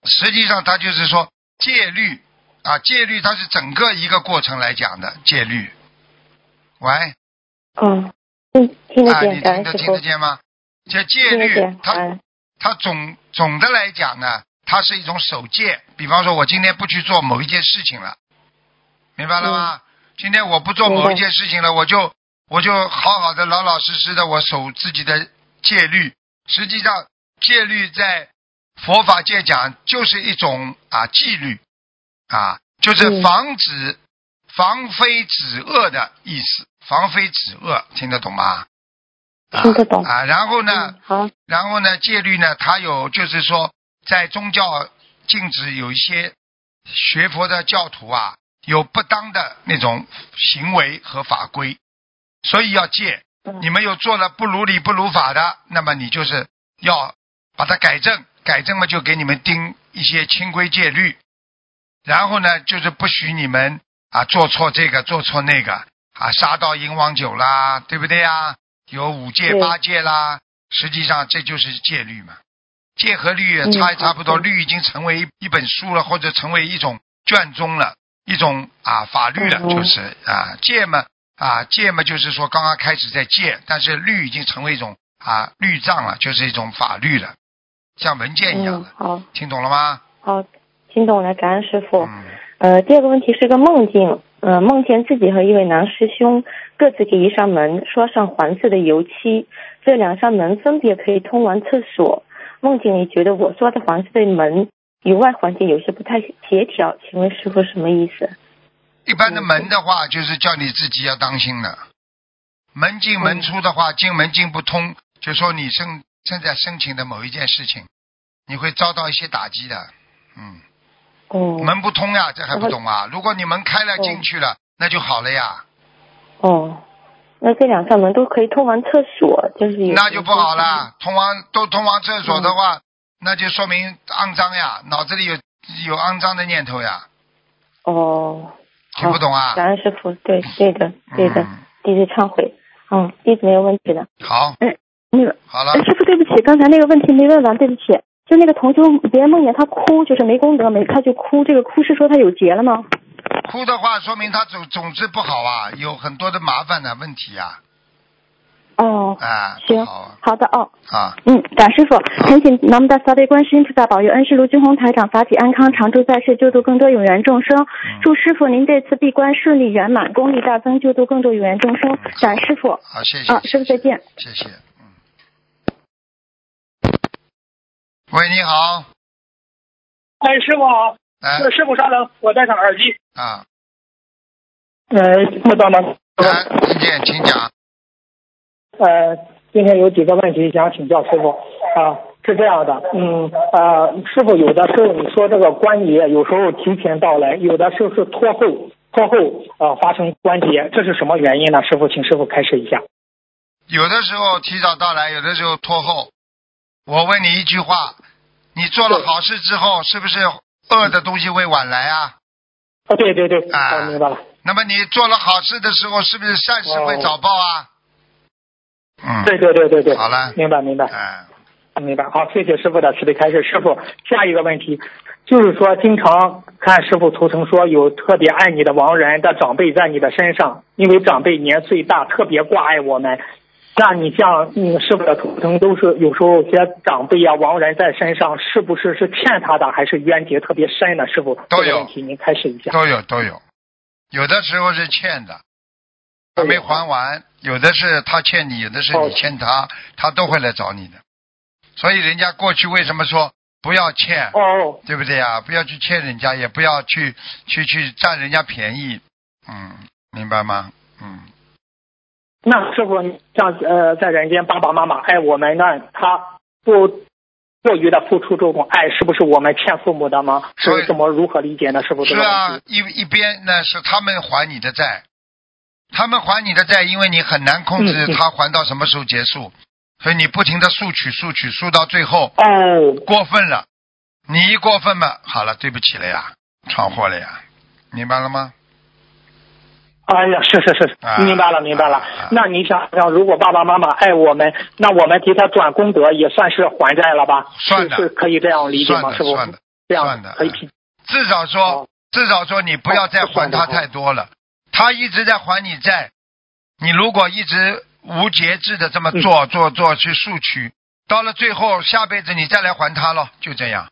[SPEAKER 2] 实际上它就是说戒律啊，戒律它是整个一个过程来讲的戒律。喂，
[SPEAKER 7] 嗯，听听得
[SPEAKER 2] 啊，
[SPEAKER 7] 见，
[SPEAKER 2] 你听得听得见吗？这戒律它。它总总的来讲呢，它是一种守戒。比方说，我今天不去做某一件事情了，明白了吗？今天我不做某一件事情了，我就我就好好的老老实实的我守自己的戒律。实际上，戒律在佛法界讲就是一种啊纪律啊，就是
[SPEAKER 7] 嗯
[SPEAKER 2] 防止、防非止恶的意思，防非止恶，听得懂吗？啊
[SPEAKER 7] 听得懂
[SPEAKER 2] 啊，然后呢？
[SPEAKER 7] 嗯，好，
[SPEAKER 2] 然后呢，戒律呢，它有就是说，在宗教禁止有一些学佛的教徒啊，有不当的那种行为和法规，所以要戒。
[SPEAKER 7] 嗯
[SPEAKER 2] 你们有做了不如理不如法的，那么你就是要把它改正，改正嘛就给你们定一些清规戒律，然后呢，就是不许你们啊做错这个做错那个啊，杀到淫王酒啦，对不对呀？有五戒八戒啦，实际上这就是戒律嘛。戒和律
[SPEAKER 7] 也
[SPEAKER 2] 差差不多，律已经成为一一本书了，或者成为一种卷宗了，一种啊法律了，
[SPEAKER 7] 嗯
[SPEAKER 2] 就是啊戒嘛啊戒嘛，就是说刚刚开始在戒，但是律已经成为一种啊律藏了，就是一种法律了，像文件一样的，，
[SPEAKER 7] 嗯好，
[SPEAKER 2] 听懂了吗？
[SPEAKER 7] 好，听懂了，感恩师傅。
[SPEAKER 2] 嗯，
[SPEAKER 7] 呃，第二个问题是个梦境，呃，梦见自己和一位男师兄各自给一扇门刷上黄色的油漆，这两扇门分别可以通往厕所。梦境里觉得我说的房子的门与外环境有些不太协调，请问师傅什么意思？
[SPEAKER 2] 一般的门的话，就是叫你自己要当心了。门进门出的话，进门进不通，就说你正正在申请的某一件事情，你会遭到一些打击的。嗯，
[SPEAKER 7] 哦
[SPEAKER 2] 门不通呀，这还不懂啊？如果你门开了
[SPEAKER 7] 哦
[SPEAKER 2] 进去了，那就好了呀，
[SPEAKER 7] 哦，那这两扇门都可以通往厕所，就是
[SPEAKER 2] 那就不好了。通往都通往厕所的话，那就说明肮脏呀，脑子里有有肮脏的念头呀，
[SPEAKER 7] 哦，
[SPEAKER 2] 听不懂啊？
[SPEAKER 7] 感恩师傅，对对的对的，
[SPEAKER 2] 嗯
[SPEAKER 7] 弟子忏悔。嗯，弟子没有问题的。
[SPEAKER 2] 好，
[SPEAKER 6] 那个
[SPEAKER 2] 好了
[SPEAKER 6] 呃，师傅，对不起，刚才那个问题没问完，对不起。就那个同修，别人梦见他哭，就是没功德，没他就哭，这个哭是说他有劫了吗？
[SPEAKER 2] 哭的话，说明他总总之不好啊，有很多的麻烦的问题呀、
[SPEAKER 6] 哦，
[SPEAKER 2] 啊，
[SPEAKER 6] 行
[SPEAKER 2] 好
[SPEAKER 6] 的哦，
[SPEAKER 2] 啊，
[SPEAKER 6] 嗯，感师傅，恳请南无大慈大悲观世音菩萨保佑恩师卢军红台长法体安康，常驻在世，救度更多有缘众生。祝师傅您这次闭关顺利圆满，功力大增，救度更多有缘众生。感师傅
[SPEAKER 2] 好，谢谢。
[SPEAKER 6] 啊，师傅再见。
[SPEAKER 2] 谢谢。嗯。喂，你好，
[SPEAKER 8] 哎，师傅好，师傅稍等，我戴上耳机。
[SPEAKER 2] 啊，
[SPEAKER 8] 呃，听得到吗？
[SPEAKER 2] 来，听见，请讲。
[SPEAKER 8] 呃，今天有几个问题想请教师傅啊，是这样的，嗯呃，师傅有的时候你说这个关节有时候提前到来，有的时候是拖后，拖后呃发生关节，这是什么原因呢？师傅，请师傅开始一下。
[SPEAKER 2] 有的时候提早到来，有的时候拖后。我问你一句话，你做了好事之后，是不是恶的东西会晚来啊？
[SPEAKER 8] 哦，对对对，
[SPEAKER 2] 啊
[SPEAKER 8] 我明白了。
[SPEAKER 2] 那么你做了好事的时候，是不是善事会早报啊？嗯，
[SPEAKER 8] 对对对对对，
[SPEAKER 2] 好了，
[SPEAKER 8] 明白明白。
[SPEAKER 2] 嗯，
[SPEAKER 8] 明白，好，谢谢师傅的慈悲开示。师傅，下一个问题就是说，经常看师傅图腾说有特别爱你的亡人的长辈在你的身上，因为长辈年岁大，特别挂爱我们。那你像嗯师傅的图腾都是有时候有些长辈啊、亡人在身上，是不是是欠他的，还是冤结特别深呢？师傅，
[SPEAKER 2] 都有
[SPEAKER 8] 这个问题您开始一下。
[SPEAKER 2] 都有都有，有的时候是欠的，还没还完；有的是他欠你，有的是你欠他，他都会来找你的。所以人家过去为什么说不要欠，
[SPEAKER 8] 哦，
[SPEAKER 2] 对不对呀？不要去欠人家，也不要去去去占人家便宜，嗯，明白吗？嗯，
[SPEAKER 8] 那师傅，你像呃，在人间爸爸妈妈爱我们，那他不过于的付出这种爱，是不是我们欠父母的吗？是怎么如何理解呢？是不是
[SPEAKER 2] 是啊。，一一边呢是他们还你的债，他们还你的债，因为你很难控制他还到什么时候结束，所以你不停的索取索取，索到最后
[SPEAKER 8] 哦，
[SPEAKER 2] 过分了，你一过分嘛，好了，对不起了呀，闯祸了呀，明白了吗？
[SPEAKER 8] 哎呀，是是是
[SPEAKER 2] 啊，
[SPEAKER 8] 明白了明白了。
[SPEAKER 2] 啊
[SPEAKER 8] 那你想想，如果爸爸妈妈爱我们，那我们给他转功德，也算是还债了吧？
[SPEAKER 2] 算的
[SPEAKER 8] 是是可以这样理解吗？
[SPEAKER 2] 算的
[SPEAKER 8] 师傅
[SPEAKER 2] 算的，
[SPEAKER 8] 这样
[SPEAKER 2] 算的
[SPEAKER 8] 可以批。
[SPEAKER 2] 至少说，
[SPEAKER 8] 哦
[SPEAKER 2] 至少说你不要再还他太多了，他一直在还你债，你如果一直无节制的这么做、
[SPEAKER 8] 嗯
[SPEAKER 2] 做做去索取，到了最后下辈子你再来还他了，就这样。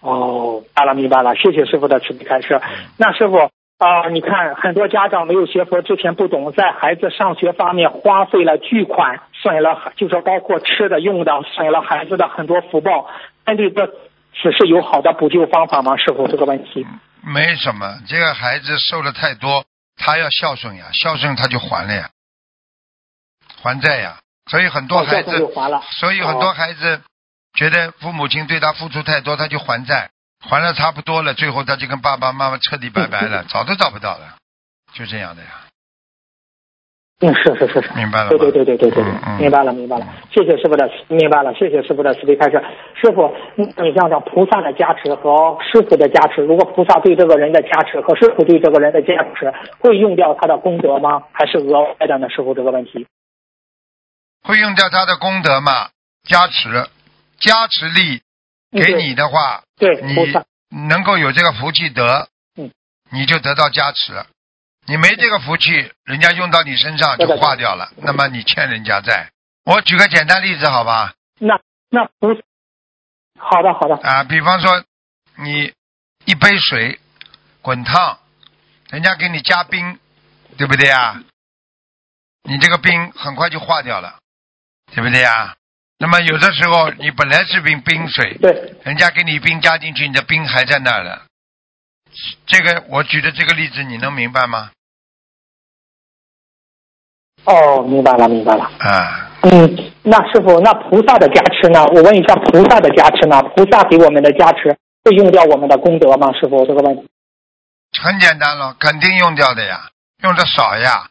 [SPEAKER 8] 哦，明白了明白了，谢谢师傅的慈悲开示。那师傅啊、你看很多家长没有学佛之前不懂，在孩子上学方面花费了巨款，损了就说包括吃的用的，损了孩子的很多福报。针对这此事有好的补救方法吗？师傅这个问题。
[SPEAKER 2] 没什么，这个孩子受了太多，他要孝顺呀，孝顺他就还了呀，还债呀。所以很多
[SPEAKER 8] 哦
[SPEAKER 2] 孩子所以很多
[SPEAKER 8] 哦
[SPEAKER 2] 孩子觉得父母亲对他付出太多，他就还债，还了差不多了，最后他就跟爸爸妈妈彻底拜拜了，找都找不到了，就这样的呀，
[SPEAKER 8] 嗯，是是是是，
[SPEAKER 2] 明白了？
[SPEAKER 8] 对对对对对对对，
[SPEAKER 2] 嗯嗯
[SPEAKER 8] 明白了明白了，谢谢师傅的明白了，谢谢师傅的慈悲开示。师傅，你你想想菩萨的加持和师傅的加持，如果菩萨对这个人的加持和师傅对这个人的加持，会用掉他的功德吗？还是额外的呢？师傅这个问题。
[SPEAKER 2] 会用掉他的功德吗？加持，加持力给你的话，
[SPEAKER 8] 对
[SPEAKER 2] 你，能够有这个福气得，
[SPEAKER 8] 嗯
[SPEAKER 2] 你就得到加持。你没这个福气，人家用到你身上就化掉了，那么你欠人家债。我举个简单例子好吧？
[SPEAKER 8] 那那菩萨，好的好的，
[SPEAKER 2] 啊，比方说你一杯水滚烫，人家给你加冰，对不对呀？你这个冰很快就化掉了，对不对呀？那么有的时候你本来是瓶冰水，
[SPEAKER 8] 对，
[SPEAKER 2] 人家给你冰加进去，你的冰还在那儿的。这个我举的这个例子你能明白吗？
[SPEAKER 8] 哦，明白了，明白了。
[SPEAKER 2] 啊，
[SPEAKER 8] 嗯，那师傅，那菩萨的加持呢？我问一下，菩萨的加持呢？菩萨给我们的加持会用掉我们的功德吗？师傅，这个问题。
[SPEAKER 2] 很简单了，肯定用掉的呀，用的少呀。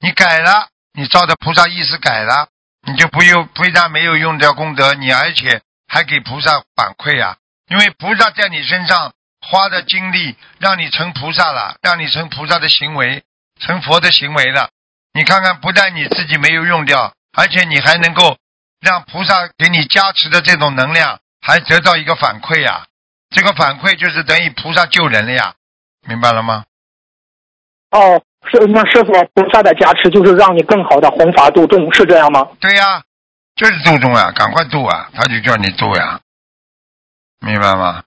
[SPEAKER 2] 你改了，你照着菩萨意思改了，你就不用非但没有用掉功德，你而且还给菩萨反馈呀。因为菩萨在你身上花的精力，让你成菩萨了，让你成菩萨的行为，成佛的行为了。你看看，不但你自己没有用掉，而且你还能够让菩萨给你加持的这种能量，还得到一个反馈呀。这个反馈就是等于菩萨救人了呀，明白了吗？
[SPEAKER 8] 哦，是那师傅，菩萨的加持就是让你更好的弘法度众，是这样吗？
[SPEAKER 2] 对呀，就是度众啊，赶快度啊，他就叫你度呀，明白吗？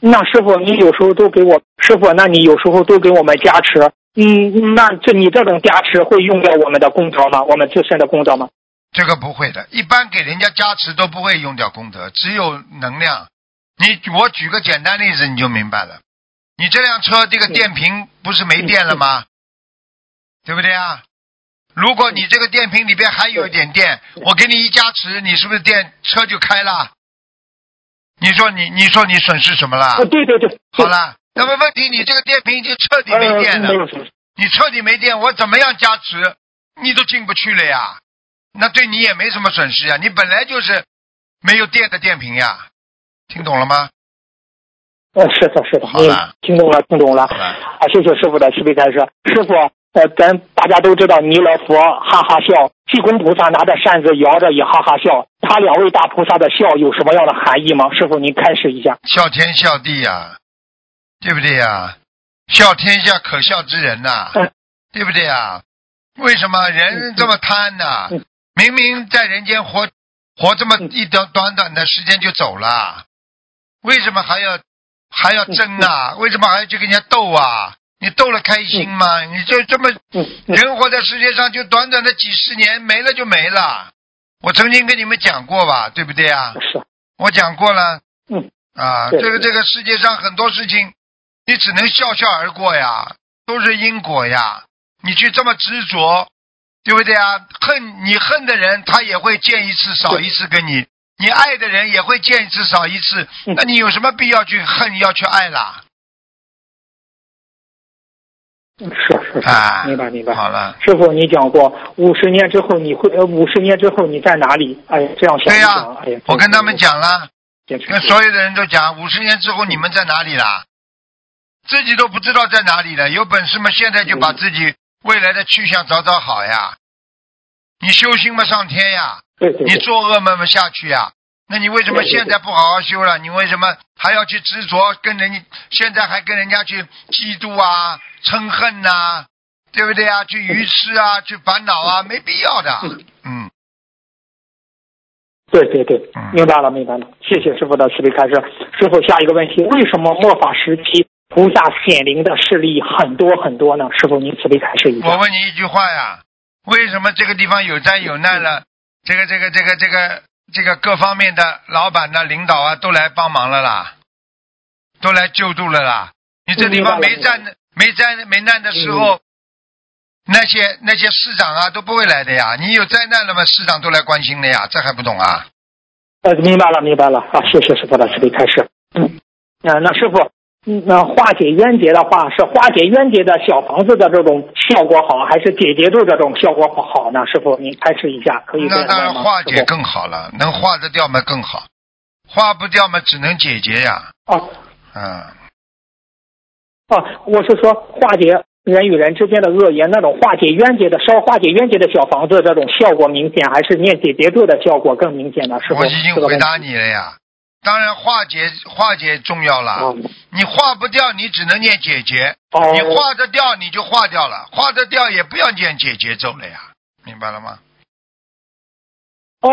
[SPEAKER 8] 那师傅，你有时候都给我师傅，那你有时候都给我们加持，嗯，那这你这种加持会用掉我们的功德吗？我们自身的功德吗？
[SPEAKER 2] 这个不会的，一般给人家加持都不会用掉功德，只有能量。你我举个简单例子你就明白了。你这辆车这个电瓶不是没电了吗？对不对啊？如果你这个电瓶里边还有一点电，我给你一加持，你是不是电车就开了？你说你你说你损失什么了？
[SPEAKER 8] 啊，对对对。
[SPEAKER 2] 好了，那么问题你这个电瓶已经彻底没电了，你彻底没电，我怎么样加持，你都进不去了呀？那对你也没什么损失呀，你本来就是没有电的电瓶呀，听懂了吗？
[SPEAKER 8] 呃，是的，是的，
[SPEAKER 2] 好了
[SPEAKER 8] 嗯听懂了，听懂了。
[SPEAKER 2] 好了
[SPEAKER 8] 啊，谢谢师傅的慈悲开示。师傅，呃，咱大家都知道弥勒佛哈哈笑，济公菩萨拿着扇子摇着也哈哈笑，他两位大菩萨的笑有什么样的含义吗？师傅，您开始一下。
[SPEAKER 2] 笑天笑地呀，对不对呀？笑天下可笑之人呐、
[SPEAKER 8] 嗯
[SPEAKER 2] 对不对呀？为什么人这么贪呢、
[SPEAKER 8] 嗯
[SPEAKER 2] 明明在人间活活这么一短短短的时间就走了，为什么还要还要争啊？为什么还要去跟人家斗啊？你逗了开心吗？你就这么人活在世界上就短短的几十年，没了就没了。我曾经跟你们讲过吧，对不对啊？
[SPEAKER 8] 是，
[SPEAKER 2] 我讲过了。
[SPEAKER 8] 嗯
[SPEAKER 2] 啊，
[SPEAKER 8] 对
[SPEAKER 2] 这个这个世界上很多事情，你只能笑笑而过呀，都是因果呀。你去这么执着，对不对啊？恨你恨的人，他也会见一次少一次跟你；你爱的人也会见一次少一次。
[SPEAKER 8] 嗯
[SPEAKER 2] 那你有什么必要去恨，要去爱啦？
[SPEAKER 8] 是是是，
[SPEAKER 2] 啊，
[SPEAKER 8] 明白明白。
[SPEAKER 2] 好了，
[SPEAKER 8] 师傅，你讲过五十年之后你会，呃，五十年之后你在哪里？哎呀，这样想
[SPEAKER 2] 对呀、
[SPEAKER 8] 一想，哎呀，
[SPEAKER 2] 我跟他们讲了，跟所有的人都讲，五十年之后你们在哪里啦？自己都不知道在哪里了。有本事嘛，现在就把自己未来的去向找找好呀。你修心嘛上天呀，
[SPEAKER 8] 对对对，
[SPEAKER 2] 你作恶嘛嘛下去呀。那你为什么现在不好好修了？你为什么还要去执着跟人家？现在还跟人家去嫉妒啊、嗔恨呐、对不对啊？去愚痴啊，*laughs* 去烦恼啊，没必要的。嗯，
[SPEAKER 8] 对对对
[SPEAKER 2] 嗯，
[SPEAKER 8] 明白了明白了，谢谢师傅的慈悲开示。师傅，下一个问题，为什么末法时期菩萨显灵的事例很多很多呢？师傅，您慈悲开示一下。
[SPEAKER 2] 我问你一句话呀，为什么这个地方有灾有难了？这个这个这个这个这个各方面的老板呐、领导啊，都来帮忙了啦，都来救助了啦。你这地方没灾没灾没难的时候，那些那些市长啊都不会来的呀。你有灾难了嘛，市长都来关心的呀，这还不懂啊？
[SPEAKER 8] 呃，明白了明白了啊，谢谢师傅的慈悲开示。嗯，那、那师傅。嗯，那化解冤结的话，是化解冤结的小房子的这种效果好，还是解结咒这种效果不好呢？师傅，您开示一下，可以这
[SPEAKER 2] 那当？然化解更好了，能化得掉嘛更好，化不掉嘛只能解决呀。
[SPEAKER 8] 哦
[SPEAKER 2] 嗯，
[SPEAKER 8] 哦，我是说化解人与人之间的恶言，那种化解冤结的烧化解冤结的小房子，这种效果明显，还是念解结咒的效果更明显呢？师傅，
[SPEAKER 2] 我已经回答你了呀。当然化解化解重要了，
[SPEAKER 8] 哦
[SPEAKER 2] 你化不掉，你只能念解结；
[SPEAKER 8] 哦。
[SPEAKER 2] 你化得掉，你就化掉了；化得掉也不要念解结咒了呀，明白了吗？
[SPEAKER 8] 哦，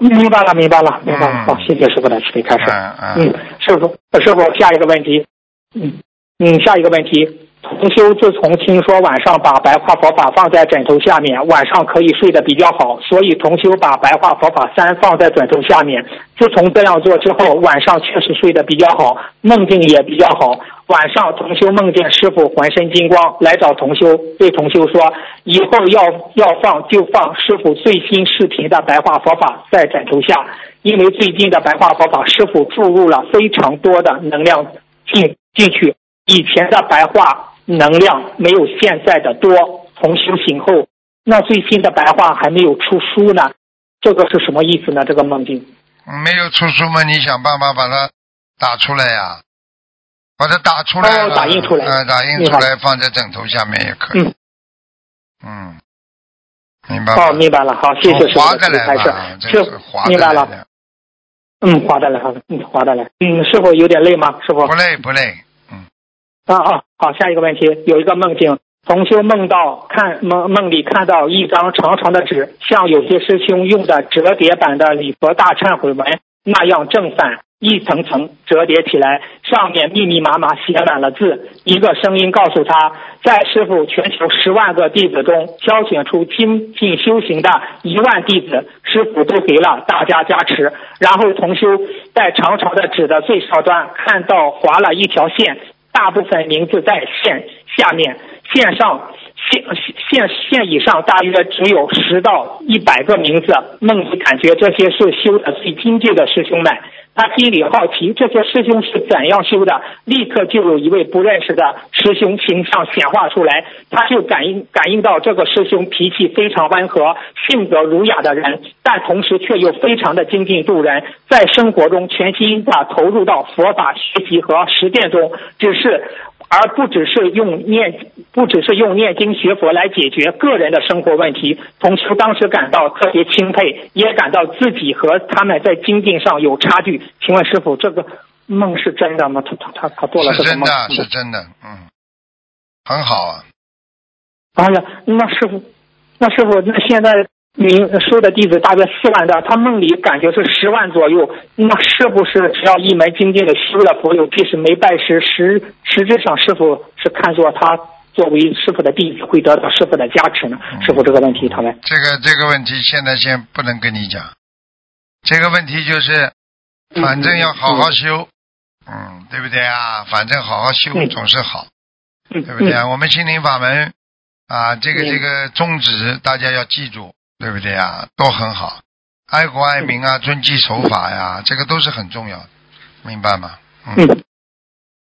[SPEAKER 8] 明白了，明白了，明白了。
[SPEAKER 2] 嗯。
[SPEAKER 8] 好、谢谢师傅的慈悲开示。
[SPEAKER 2] 嗯嗯，
[SPEAKER 8] 嗯，师傅，师傅，下一个问题，嗯嗯，下一个问题，同修自从听说晚上把白话佛法放在枕头下面，晚上可以睡得比较好，所以同修把白话佛法三放在枕头下面。自从这样做之后，晚上确实睡得比较好，梦境也比较好。晚上同修梦见师傅浑身金光来找同修，对同修说：“以后要要放就放师傅最新视频的白话佛法在枕头下，因为最近的白话佛法师傅注入了非常多的能量进进去，以前的白话。”能量没有现在的多。从修行后，那最新的白话还没有出书呢，这个是什么意思呢？这个梦境
[SPEAKER 2] 没有出书吗？你想办法把它打出来呀，把它打出来，
[SPEAKER 8] 打印出来，
[SPEAKER 2] 呃，打印出来放在枕头下面也可以。嗯，嗯明白。
[SPEAKER 8] 哦，明白了。好，谢谢师傅。
[SPEAKER 2] 划得来
[SPEAKER 8] 吧？是，明白了。嗯，划得来，好的，嗯，划得来。嗯，师傅有点累吗？师傅
[SPEAKER 2] 不累，不累。
[SPEAKER 8] 啊啊，好，下一个问题，有一个梦境，同修梦到看梦梦里看到一张长长的纸，像有些师兄用的折叠版的礼佛大忏悔文那样正反一层层折叠起来，上面密密麻麻写满了字。一个声音告诉他，在师傅全球十万个弟子中挑选出精进修行的一万弟子，师傅都给了大家加持。然后同修在长长的纸的最上端看到划了一条线。大部分名字在线下面，线上线线线以上大约只有十到一百个名字。梦里感觉这些是修的最精进的师兄们。他心里好奇这些师兄是怎样修的，立刻就有一位不认识的师兄形象显化出来，他就感应感应到这个师兄脾气非常温和，性格儒雅的人，但同时却又非常的精进度人，在生活中全心的投入到佛法学习和实践中，只是。而不只是用念，不只是用念经学佛来解决个人的生活问题。同时，当时感到特别钦佩，也感到自己和他们在精进上有差距。请问师傅，这个梦是真的吗？他他他他做了这个梦？
[SPEAKER 2] 是真的，是真的，嗯，很好啊。
[SPEAKER 8] 哎呀，那师傅，那师傅，那现在。您收的弟子大约四万的，他梦里感觉是十万左右，那是不是只要一门精进的修了佛友，即使没拜师，实实质上是否是看作他作为师傅的弟子会得到师傅的加持呢？师傅这个问题，他们
[SPEAKER 2] 这个这个问题现在先不能跟你讲，这个问题就是反正要好好修，嗯，对不对啊？反正好好修总是好，对不对啊？我们心灵法门啊，这个这个宗旨大家要记住。对不对呀？都很好，爱国爱民啊，遵纪守法呀，这个都是很重要的，明白吗？
[SPEAKER 8] 嗯，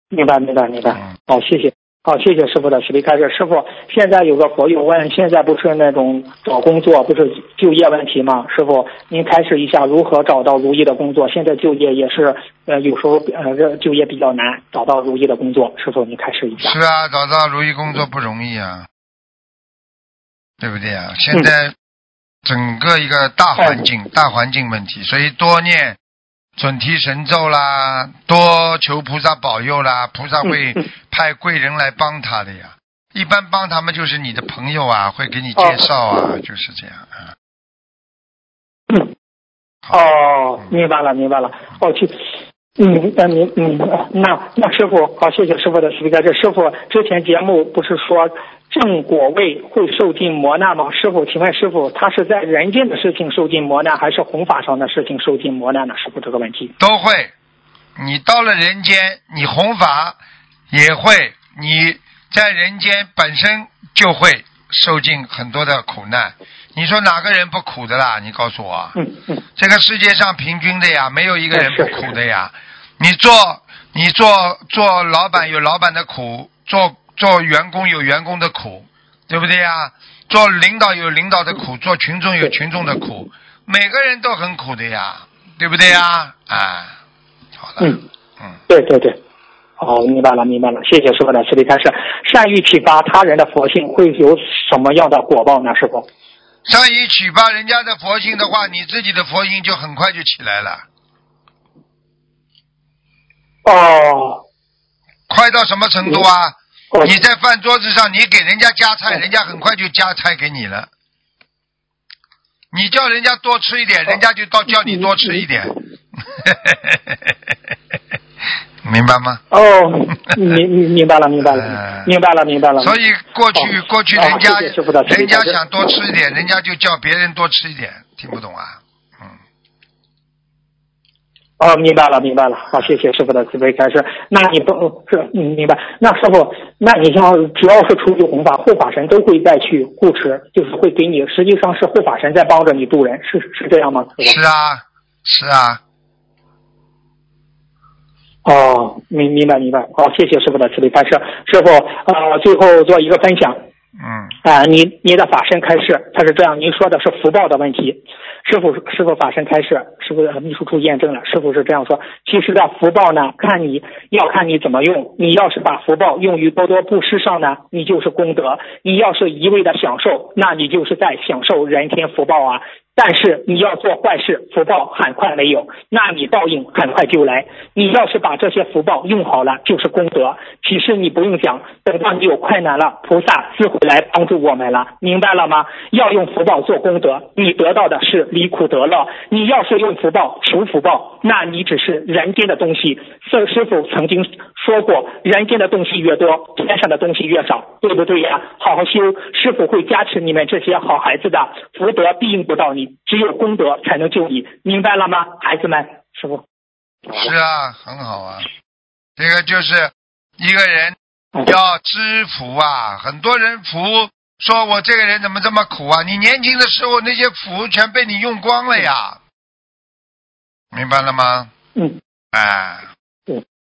[SPEAKER 8] 明白，明白，明白。好，谢谢，好，谢谢师傅的实力开示。师傅，现在有个佛友问，现在不是那种找工作，不是就业问题吗？师傅，您开示一下如何找到如意的工作？现在就业也是，呃，有时候呃，就业比较难，找到如意的工作。师傅，您开示一下。
[SPEAKER 2] 是啊，找到如意工作不容易啊，对不对啊？现在。整个一个大环境，大环境问题，所以多念准提神咒啦，多求菩萨保佑啦，菩萨会派贵人来帮他的呀。一般帮他们就是你的朋友啊，会给你介绍啊，就是这样啊。
[SPEAKER 8] 哦，明白了，明白了。哦，去。嗯，那您嗯，那那师傅好，谢谢师傅的实在这师傅之前节目不是说正果位会受尽磨难吗？师傅，请问师傅，他是在人间的事情受尽磨难，还是弘法上的事情受尽磨难呢？师傅这个问题
[SPEAKER 2] 都会。你到了人间，你弘法也会，你在人间本身就会受尽很多的苦难。你说哪个人不苦的啦？你告诉我。
[SPEAKER 8] 嗯嗯。
[SPEAKER 2] 这个世界上平均的呀，没有一个人不苦的呀。你做你做做老板有老板的苦，做做员工有员工的苦，对不对呀？做领导有领导的苦，做群众有群众的苦，每个人都很苦的呀，对不对呀？啊，好了，
[SPEAKER 8] 嗯嗯，对对对，好，明白了明白了，谢谢师傅的慈悲开示。善于启发他人的佛性会有什么样的果报呢？师傅，
[SPEAKER 2] 善于启发人家的佛性的话，你自己的佛性就很快就起来了。
[SPEAKER 8] 哦，
[SPEAKER 2] 快到什么程度啊？你在饭桌子上，你给人家夹菜，人家很快就夹菜给你了。你叫人家多吃一点，人家就到叫你多吃一点。*laughs* 明白吗？
[SPEAKER 8] 哦，明明明白了，明白了
[SPEAKER 2] 嗯，*laughs*
[SPEAKER 8] 明白了，明白了。
[SPEAKER 2] 所以过去
[SPEAKER 8] 哦
[SPEAKER 2] 过去
[SPEAKER 8] 哦
[SPEAKER 2] 人家人家想多吃一点，人家就叫别人多吃一点，听不懂啊？嗯，
[SPEAKER 8] 哦，明白了，明白了。好，谢谢师傅的慈悲开示。那你不是嗯明白？那师傅，那你像只要是出去弘法，护法神都会再去护持，就是会给你，实际上是护法神在帮着你渡人，是是这样吗？师傅
[SPEAKER 2] 是啊，是啊，
[SPEAKER 8] 哦，明明白明白。好，谢谢师傅的慈悲开示。师傅，呃，最后做一个分享。
[SPEAKER 2] 嗯，
[SPEAKER 8] 啊，你你的法身开示，他是这样，您说的是福报的问题。师傅师傅法身开示，师傅秘书处验证了，师傅是这样说。其实的福报呢，看你要看你怎么用。你要是把福报用于多多布施上呢，你就是功德；你要是一味的享受，那你就是在享受人天福报啊。但是你要做坏事，福报很快没有，那你报应很快就来。你要是把这些福报用好了，就是功德。其实你不用想，等到你有困难了，菩萨自会来帮助我们了，明白了吗？要用福报做功德，你得到的是离苦得乐。你要是用福报求福报，那你只是人间的东西。师师傅曾经说过，人间的东西越多，天上的东西越少，对不对呀？好好修，师傅会加持你们这些好孩子的，福德庇应不到你，只有功德才能救你，明白了吗，孩子们？师傅。
[SPEAKER 2] 是啊，很好啊。这个就是一个人要知福啊，很多人福，说我这个人怎么这么苦啊？你年轻的时候那些福全被你用光了呀，明白了吗？
[SPEAKER 8] 嗯，
[SPEAKER 2] 哎，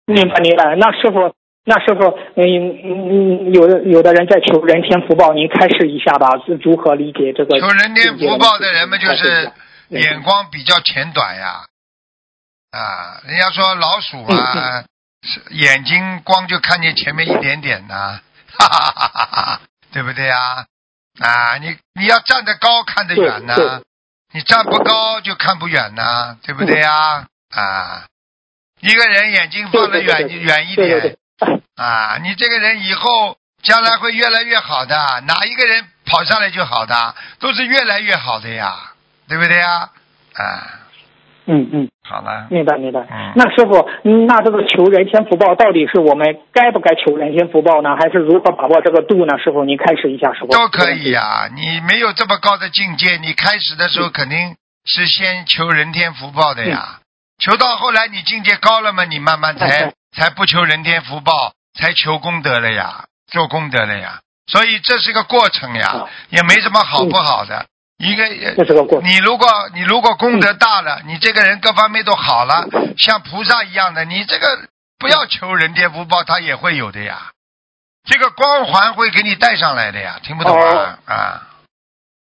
[SPEAKER 8] 明白明白。那师傅，那师傅，嗯嗯，有的有的人在求人天福报，您开示一下吧，是如何理解这个？
[SPEAKER 2] 求人天福报的人们就是
[SPEAKER 8] 嗯
[SPEAKER 2] 眼光比较浅短呀。啊，人家说老鼠
[SPEAKER 8] 嗯
[SPEAKER 2] 啊，是眼睛光就看见前面一点点呐、哈哈哈哈哈，对不对呀？啊，你你要站得高看得远呐、
[SPEAKER 8] 对对
[SPEAKER 2] 你站不高就看不远呐、对不对呀？啊，一个人眼睛放得远远一点，啊，你这个人以后将来会越来越好的，哪一个人跑上来就好的，都是越来越好的呀，对不对呀？啊，
[SPEAKER 8] 嗯嗯。
[SPEAKER 2] 好了，
[SPEAKER 8] 明白明白
[SPEAKER 2] 嗯。
[SPEAKER 8] 那师傅，嗯那这个求人天福报到底是我们该不该求人天福报呢，还是如何把握这个度呢？师傅，您开始一下，师傅。
[SPEAKER 2] 都可以呀、你没有这么高的境界，你开始的时候肯定是先求人天福报的呀。求到后来你境界高了嘛，你慢慢才
[SPEAKER 8] 嗯
[SPEAKER 2] 才不求人天福报，才求功德了呀，做功德了呀。所以这是个过程呀
[SPEAKER 8] 啊，
[SPEAKER 2] 也没什么好不好的。一个
[SPEAKER 8] 这是个过程。
[SPEAKER 2] 你如果你如果功德大了，你这个人各方面都好了，像菩萨一样的，你这个不要求人间福报，他也会有的呀。这个光环会给你带上来的呀，听不懂啊、啊？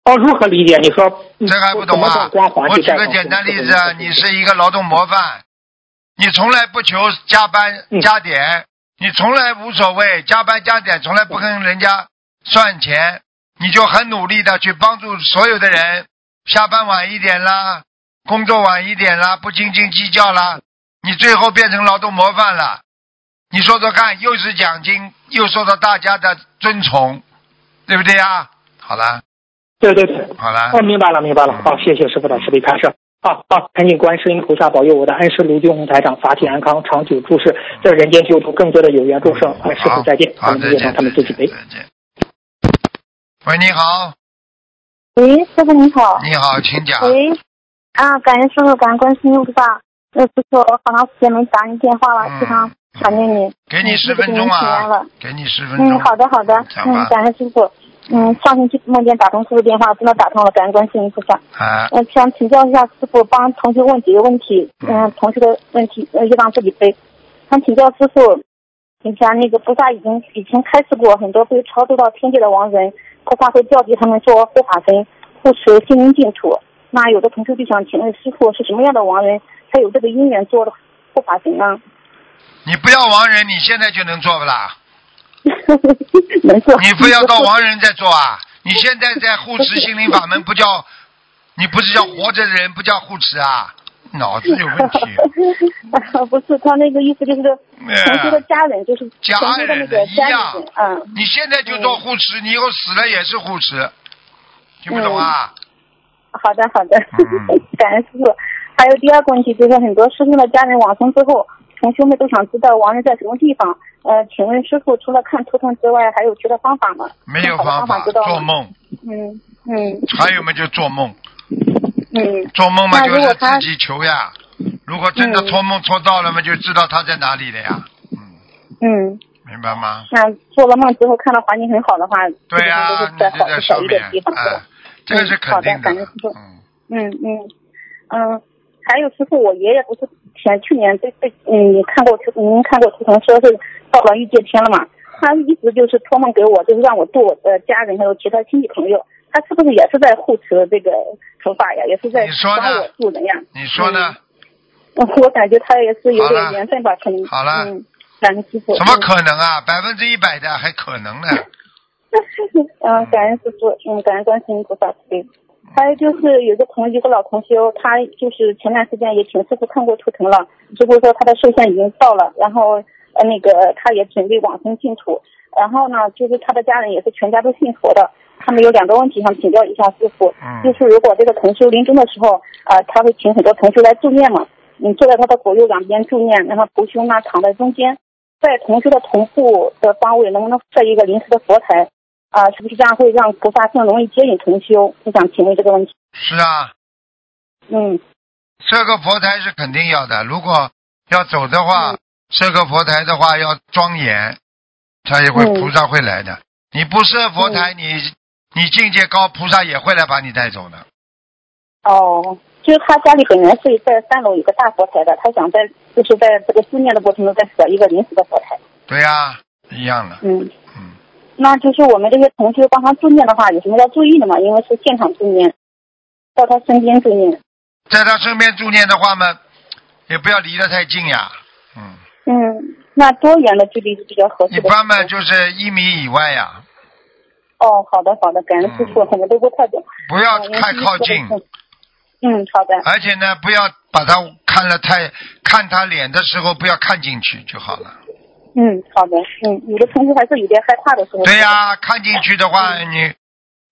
[SPEAKER 8] 哦，如何理解？你说
[SPEAKER 2] 这个还不懂啊
[SPEAKER 8] 怎么种光？环
[SPEAKER 2] 我举个简单例子啊，
[SPEAKER 8] 嗯
[SPEAKER 2] 你是一个劳动模范，你从来不求加班
[SPEAKER 8] 嗯
[SPEAKER 2] 加点，你从来无所谓加班加点，从来不跟人家算钱，你就很努力的去帮助所有的人，下班晚一点啦，工作晚一点啦，不斤斤计较啦，你最后变成劳动模范了。你说说看，又是奖金，又受到大家的尊崇，对不对呀？好了，
[SPEAKER 8] 对对对。
[SPEAKER 2] 好了。
[SPEAKER 8] 哦，明白了，明白了。好，谢谢师傅的慈悲开示。好好，恳请观世音菩萨保佑我的恩师卢俊红台长法体安康，长久住世，在人间救度更多的有缘众生。啊，师傅再见，
[SPEAKER 2] 好，
[SPEAKER 8] 咱们
[SPEAKER 2] 见，
[SPEAKER 8] 他们自己背。
[SPEAKER 2] 再见。喂，你好，
[SPEAKER 4] 喂，师傅你好。
[SPEAKER 2] 你好，请讲。
[SPEAKER 4] 喂，啊，感谢师傅，感恩观世音菩萨。那师傅，我好长时间没打你电话了，
[SPEAKER 2] 嗯
[SPEAKER 4] 非常想念你。
[SPEAKER 2] 给你
[SPEAKER 4] 嗯
[SPEAKER 2] 十分钟啊，给你十分钟。
[SPEAKER 4] 嗯，好的好的，嗯，感恩师傅。嗯，上星期梦见打通师傅电话，真的打通了，感恩观世音菩萨。
[SPEAKER 2] 啊，
[SPEAKER 4] 嗯，想请教一下师傅，帮同学问几个问题。嗯，同学的问题呃就让自己背。想请教师傅，以前那个菩萨已经以前开示过，很多被超度到天界的亡人，菩萨会调集他们做护法神，护持心灵净土。那有的同学就想请问师傅，是什么样的亡人才有这个因缘做护法神呢？
[SPEAKER 2] 你不要亡人，你现在就能做不啦？*laughs*
[SPEAKER 4] 能做？
[SPEAKER 2] 你非要到亡人再做啊？*laughs* 你现在在护持心灵法门，不叫你不是叫活着的人，不叫护持啊？脑子有问题。*laughs*
[SPEAKER 4] 不是，他那个意思就是同学的家人，就是
[SPEAKER 2] 家
[SPEAKER 4] 同学的那
[SPEAKER 2] 人
[SPEAKER 4] 个家人，嗯。
[SPEAKER 2] 你现在就做护持，你以后死了也是护持，听不懂啊？
[SPEAKER 4] 好的，好的
[SPEAKER 2] 嗯，*laughs*
[SPEAKER 4] 感恩师傅。还有第二个问题就是，很多师兄的家人往生之后，同学们都想知道亡人在什么地方。呃，请问师傅，除了看图腾之外，还有其他方法吗？
[SPEAKER 2] 没有方
[SPEAKER 4] 法
[SPEAKER 2] 做。梦，
[SPEAKER 4] 嗯嗯
[SPEAKER 2] 还有没有就做梦，
[SPEAKER 4] 嗯
[SPEAKER 2] 做梦嘛就是自己求呀。如果真的
[SPEAKER 4] 嗯
[SPEAKER 2] 托梦托到了嘛，就知道他在哪里了呀。嗯，
[SPEAKER 4] 嗯，
[SPEAKER 2] 明白吗？
[SPEAKER 4] 那做了梦之后看到环境很好的话，
[SPEAKER 2] 对呀、
[SPEAKER 4] 基本上都是
[SPEAKER 2] 你
[SPEAKER 4] 在好的
[SPEAKER 2] 就在上面
[SPEAKER 4] 小一点地，方。
[SPEAKER 2] 哎，这个是肯定
[SPEAKER 4] 的
[SPEAKER 2] 嗯，
[SPEAKER 4] 嗯嗯嗯，还有师傅，我爷爷不是前去年被被嗯，看过图，您看过图腾说是到了御界天了嘛？他一直就是托梦给我，就是让我度我的家人还有其他亲戚朋友。他是不是也是在护持这个佛法呀？也是在帮我度人呀？
[SPEAKER 2] 你说呢？
[SPEAKER 4] 嗯我感觉他也是有点缘分吧，可能。
[SPEAKER 2] 好了
[SPEAKER 4] 嗯，感恩师傅。
[SPEAKER 2] 怎么可能啊？百分之一百的还可能呢？*laughs*
[SPEAKER 4] 嗯，感恩师傅，嗯，感恩观世音菩萨慈悲。还有就是有个同一个老同修，他就是前段时间也请师傅看过图腾了，师傅说他的寿限已经到了，然后呃那个他也准备往生净土，然后呢就是他的家人也是全家都信佛的，他们有两个问题想请教一下师傅，
[SPEAKER 2] 嗯
[SPEAKER 4] 就是如果这个同修临终的时候，啊、他会请很多同修来助念嘛，你坐在他的左右两边助念，然后同修呢躺在中间，在同修的同步的方位能不能设一个临时的佛台？啊，是不是这样会让菩萨更容易接引同修？我想请问这个问题。
[SPEAKER 2] 是啊，
[SPEAKER 4] 嗯
[SPEAKER 2] 设个佛台是肯定要的。如果要走的话，
[SPEAKER 4] 嗯
[SPEAKER 2] 设个佛台的话要庄严，他也会
[SPEAKER 4] 嗯
[SPEAKER 2] 菩萨会来的。你不设佛台，你你境界高，菩萨也会来把你带走的。
[SPEAKER 4] 哦，就是他家里本来是在三楼有个大佛台的，他想在就是在这个思念的过程中再设一个临时的佛台。
[SPEAKER 2] 对呀、一样的。
[SPEAKER 4] 嗯，
[SPEAKER 2] 嗯，
[SPEAKER 4] 那就是我们这些同学帮他助念的话，有什么要注意的吗？因为是现场助念，到他身边助念。
[SPEAKER 2] 在他身边助念的话嘛，也不要离得太近呀。嗯，
[SPEAKER 4] 嗯，那多远的距离是比较合适的？
[SPEAKER 2] 一般嘛就是一米以外呀，
[SPEAKER 4] 哦，好的好的，感恩师傅，
[SPEAKER 2] 嗯
[SPEAKER 4] 我们都不太懂。
[SPEAKER 2] 不要
[SPEAKER 4] 嗯
[SPEAKER 2] 太靠近。
[SPEAKER 4] 嗯，好的。
[SPEAKER 2] 而且呢，不要把他看了太看他脸的时候，不要看进去就好了。
[SPEAKER 4] 嗯，好的。嗯，有的同学还是有点害怕的时候。
[SPEAKER 2] 对呀、看进去的话，你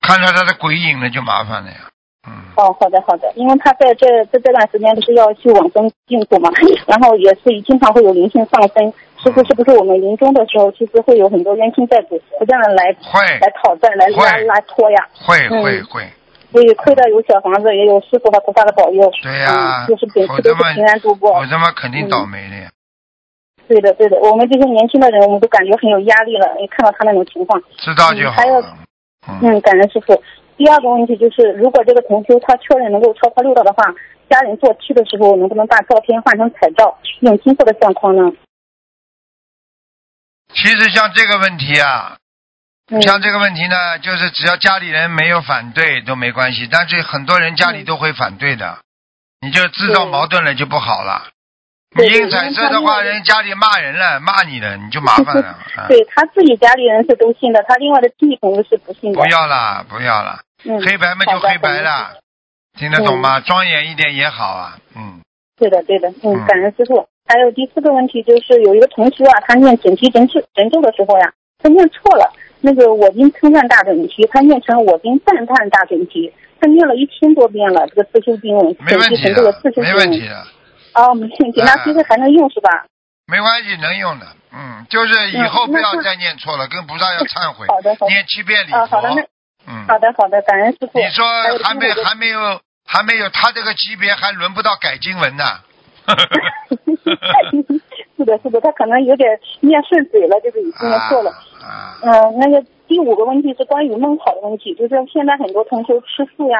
[SPEAKER 2] 看到他的鬼影了就麻烦了呀。嗯，
[SPEAKER 4] 哦，好的好的，因为他在这这这段时间不是要去往生净土嘛，然后也是经常会有灵性上升。师傅，是不是我们临终的时候，其实会有很多冤亲债主不断的来
[SPEAKER 2] 会
[SPEAKER 4] 来讨债、来拉
[SPEAKER 2] 会
[SPEAKER 4] 拉拖呀？
[SPEAKER 2] 会
[SPEAKER 4] 嗯
[SPEAKER 2] 会会，
[SPEAKER 4] 所以亏的有小房子，也有师傅和菩萨的保佑。
[SPEAKER 2] 对呀、
[SPEAKER 4] 嗯，就是本
[SPEAKER 2] 否则嘛
[SPEAKER 4] 次都是平安度过
[SPEAKER 2] 我他妈肯定倒霉的呀。
[SPEAKER 4] 对的对的，我们这些年轻的人，我们都感觉很有压力了，一看到他那种情况。
[SPEAKER 2] 知道就好了。嗯，
[SPEAKER 4] 嗯，感恩师傅。第二个问题就是，如果这个同修他确认能够超过六道的话，家人做七的时候能不能把照片换成彩照，用金色的相框呢？
[SPEAKER 2] 其实像这个问题啊，
[SPEAKER 4] 嗯
[SPEAKER 2] 像这个问题呢，就是只要家里人没有反对都没关系，但是很多人家里都会反对的，你就制造矛盾了就不好了。你
[SPEAKER 4] 对对
[SPEAKER 2] 印彩色的话，人家里骂人了，骂你了，你就麻烦了。*laughs* 啊
[SPEAKER 4] 对他自己家里人是都信的，他另外的亲戚朋友是不信的。
[SPEAKER 2] 不要了，不要了，
[SPEAKER 4] 嗯，
[SPEAKER 2] 黑白嘛就黑白。了，听得懂吗？庄严一点也好啊，嗯，
[SPEAKER 4] 对的，对的，嗯
[SPEAKER 2] 嗯，
[SPEAKER 4] 感恩师傅。还有第四个问题就是，有一个同学啊，他念准提神咒神咒的时候呀，他念错了，那个我今称赞大准提，他念成我今赞叹大准提，他念了一千多遍了，这个自修经文，准
[SPEAKER 2] 没问题
[SPEAKER 4] 提神咒的
[SPEAKER 2] 的
[SPEAKER 4] 自修，经文。
[SPEAKER 2] 没问题的，
[SPEAKER 4] 哦，没问题，那其实还能用是吧？
[SPEAKER 2] 没关系，能用的，嗯，就是以后不要再念错了，跟菩萨要忏悔
[SPEAKER 4] 好的，好的
[SPEAKER 2] 念七遍礼
[SPEAKER 4] 啊，
[SPEAKER 2] 佛
[SPEAKER 4] 好的，那，
[SPEAKER 2] 嗯，
[SPEAKER 4] 好的，好的，感恩师傅。
[SPEAKER 2] 你说
[SPEAKER 4] 还
[SPEAKER 2] 没还没有还没有他这个级别，还轮不到改经文呢。*laughs*
[SPEAKER 4] 是的，是的，他可能有点念顺嘴了，就是已经念错了。
[SPEAKER 2] 啊，
[SPEAKER 4] 嗯、那个第五个问题是关于梦考的问题，就是现在很多同学吃素呀、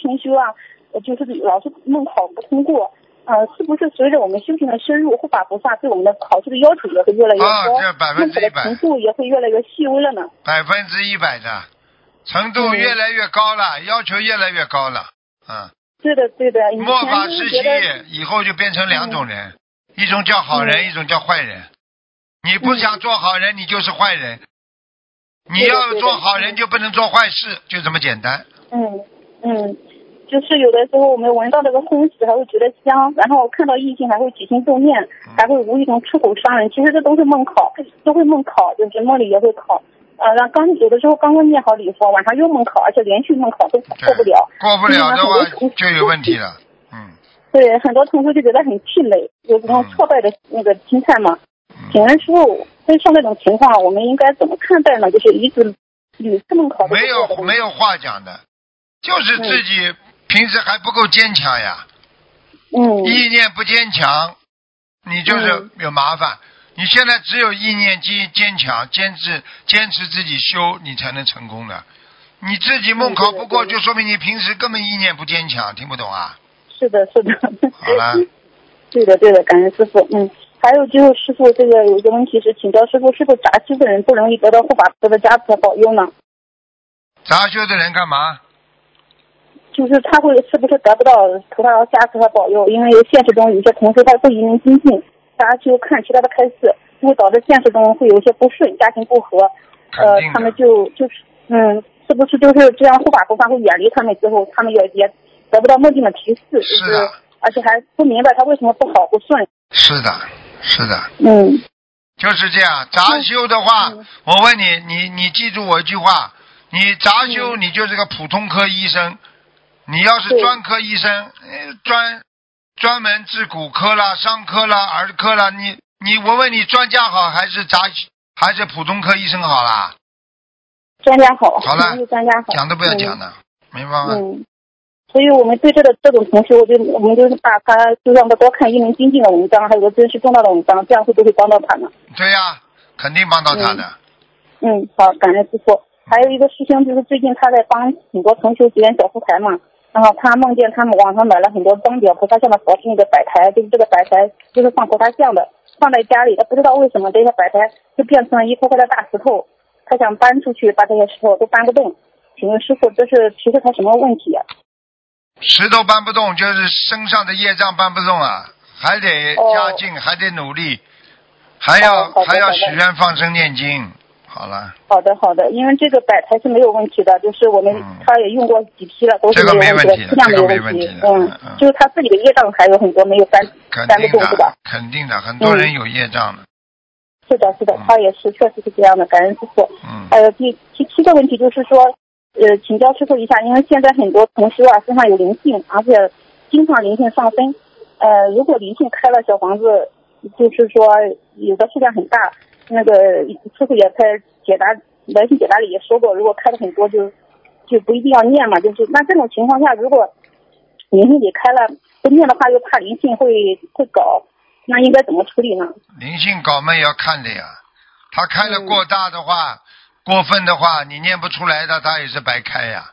[SPEAKER 4] 清修啊，呃就是老是梦考不通过。呃，是不是随着我们修行的深入，护法菩萨对我们的考试的要求也会越来越
[SPEAKER 2] 啊
[SPEAKER 4] 高，
[SPEAKER 2] 这百分之一百
[SPEAKER 4] 程度也会越来越细微了呢？
[SPEAKER 2] 百分之一百的程度
[SPEAKER 4] 嗯
[SPEAKER 2] 越来越高了，要求越来越高了。嗯，
[SPEAKER 4] 对的，对的。
[SPEAKER 2] 末法时期以后就变成两种人，一种叫好人，
[SPEAKER 4] 嗯
[SPEAKER 2] 一种叫坏人。你不想做好人，你就是坏人；你要做好人，就不能做坏事，就这么简单。
[SPEAKER 4] 嗯嗯，就是有的时候我们闻到这个荤食还会觉得香，然后看到异性还会起心动念，
[SPEAKER 2] 嗯
[SPEAKER 4] 还会无意中出口伤人。其实这都是梦考，都会梦考，就是梦里也会考。呃，然后刚有的时候刚刚念好礼佛，晚上又梦考，而且连续梦考都过不了。
[SPEAKER 2] 过不了的话就有问题了。嗯，
[SPEAKER 4] 对，很多同学就觉得很气馁，有这种挫败的那个心态嘛。请问师傅，对像这种情况，我们应该怎么看待呢？就是一直屡次梦考
[SPEAKER 2] 没有没有话讲的，就是自己平时还不够坚强呀。
[SPEAKER 4] 嗯。
[SPEAKER 2] 意念不坚强，你就是有麻烦。你现在只有意念坚坚强，坚持坚持自己修，你才能成功的。你自己梦考不过，就说明你平时根本意念不坚强，听不懂啊？
[SPEAKER 4] 是的，是的。
[SPEAKER 2] 好了。*laughs*
[SPEAKER 4] 对的，对的，感恩师傅。嗯，还有就是师傅，这个有一个问题是，请教师傅，是不是杂修的人不容易得到护法菩萨的加持和保佑呢？
[SPEAKER 2] 杂修的人干嘛？
[SPEAKER 4] 就是他会是不是得不到菩萨的加持和保佑？因为现实中有些同事他不一定精进，杂修看其他的开示，就会导致现实中会有一些不顺，家庭不和。呃，他们就就是嗯，是不是就是这样？护法菩萨会远离他们之后，他们也也。得不到梦境的提示，就是而且还不明白他为什么不好不顺。
[SPEAKER 2] 是的，是的。
[SPEAKER 4] 嗯，
[SPEAKER 2] 就是这样。杂修的话，我问你，你你记住我一句话：你杂修，你就是个普通科医生；你要是专科医生，专专门治骨科啦、伤科啦、儿科啦，你你我问你，专家好还是杂还是普通科医生好啦？
[SPEAKER 4] 专家好。
[SPEAKER 2] 好了，
[SPEAKER 4] 专家好。
[SPEAKER 2] 讲都不要讲了，明白吗？
[SPEAKER 4] 嗯。所以我们对这个这种同学，我就我们就是把他就让他多看一门精进的文章，还有个真实重要的文章，这样会不会帮到他呢？
[SPEAKER 2] 对呀，肯定帮到他的。
[SPEAKER 4] 嗯，好，感恩师傅。还有一个师兄，就是最近他在帮很多同学结缘小佛台嘛，然后他梦见他们网上买了很多装裱菩萨像的佛那个摆台，就是这个摆台就是放菩萨像的，放在家里，他不知道为什么这些摆台就变成了一块块的大石头，他想搬出去，把这些石头都搬不动。请问师傅，这是提示他什么问题啊？
[SPEAKER 2] 石头搬不动，就是身上的业障搬不动啊，还得加劲，还得努力，还要还要许愿放生念经，好了。
[SPEAKER 4] 好的好的，因为这个摆台是没有问题的，就是我们他也用过几批了，都是
[SPEAKER 2] 没有问题
[SPEAKER 4] 的，质量没有问题。嗯，就是他自己的业障还有很多没有搬搬得动，是吧？
[SPEAKER 2] 肯定的，很多人有业障的。
[SPEAKER 4] 是的，是的，他也是，确实是这样的，感恩师傅。嗯。还有第第七个问题就是说。呃，请教师傅一下，因为现在很多同修啊身上有灵性，而且经常灵性上升。呃，如果灵性开了小房子，就是说有的数量很大，那个师傅也在解答来信解答里也说过，如果开的很多，就就不一定要念嘛。就是那这种情况下，如果灵性给开了不念的话，又怕灵性会会搞，那应该怎么处理呢？
[SPEAKER 2] 灵性搞嘛也要看的呀，他开的过大的话。过分的话，你念不出来的，他也是白开呀。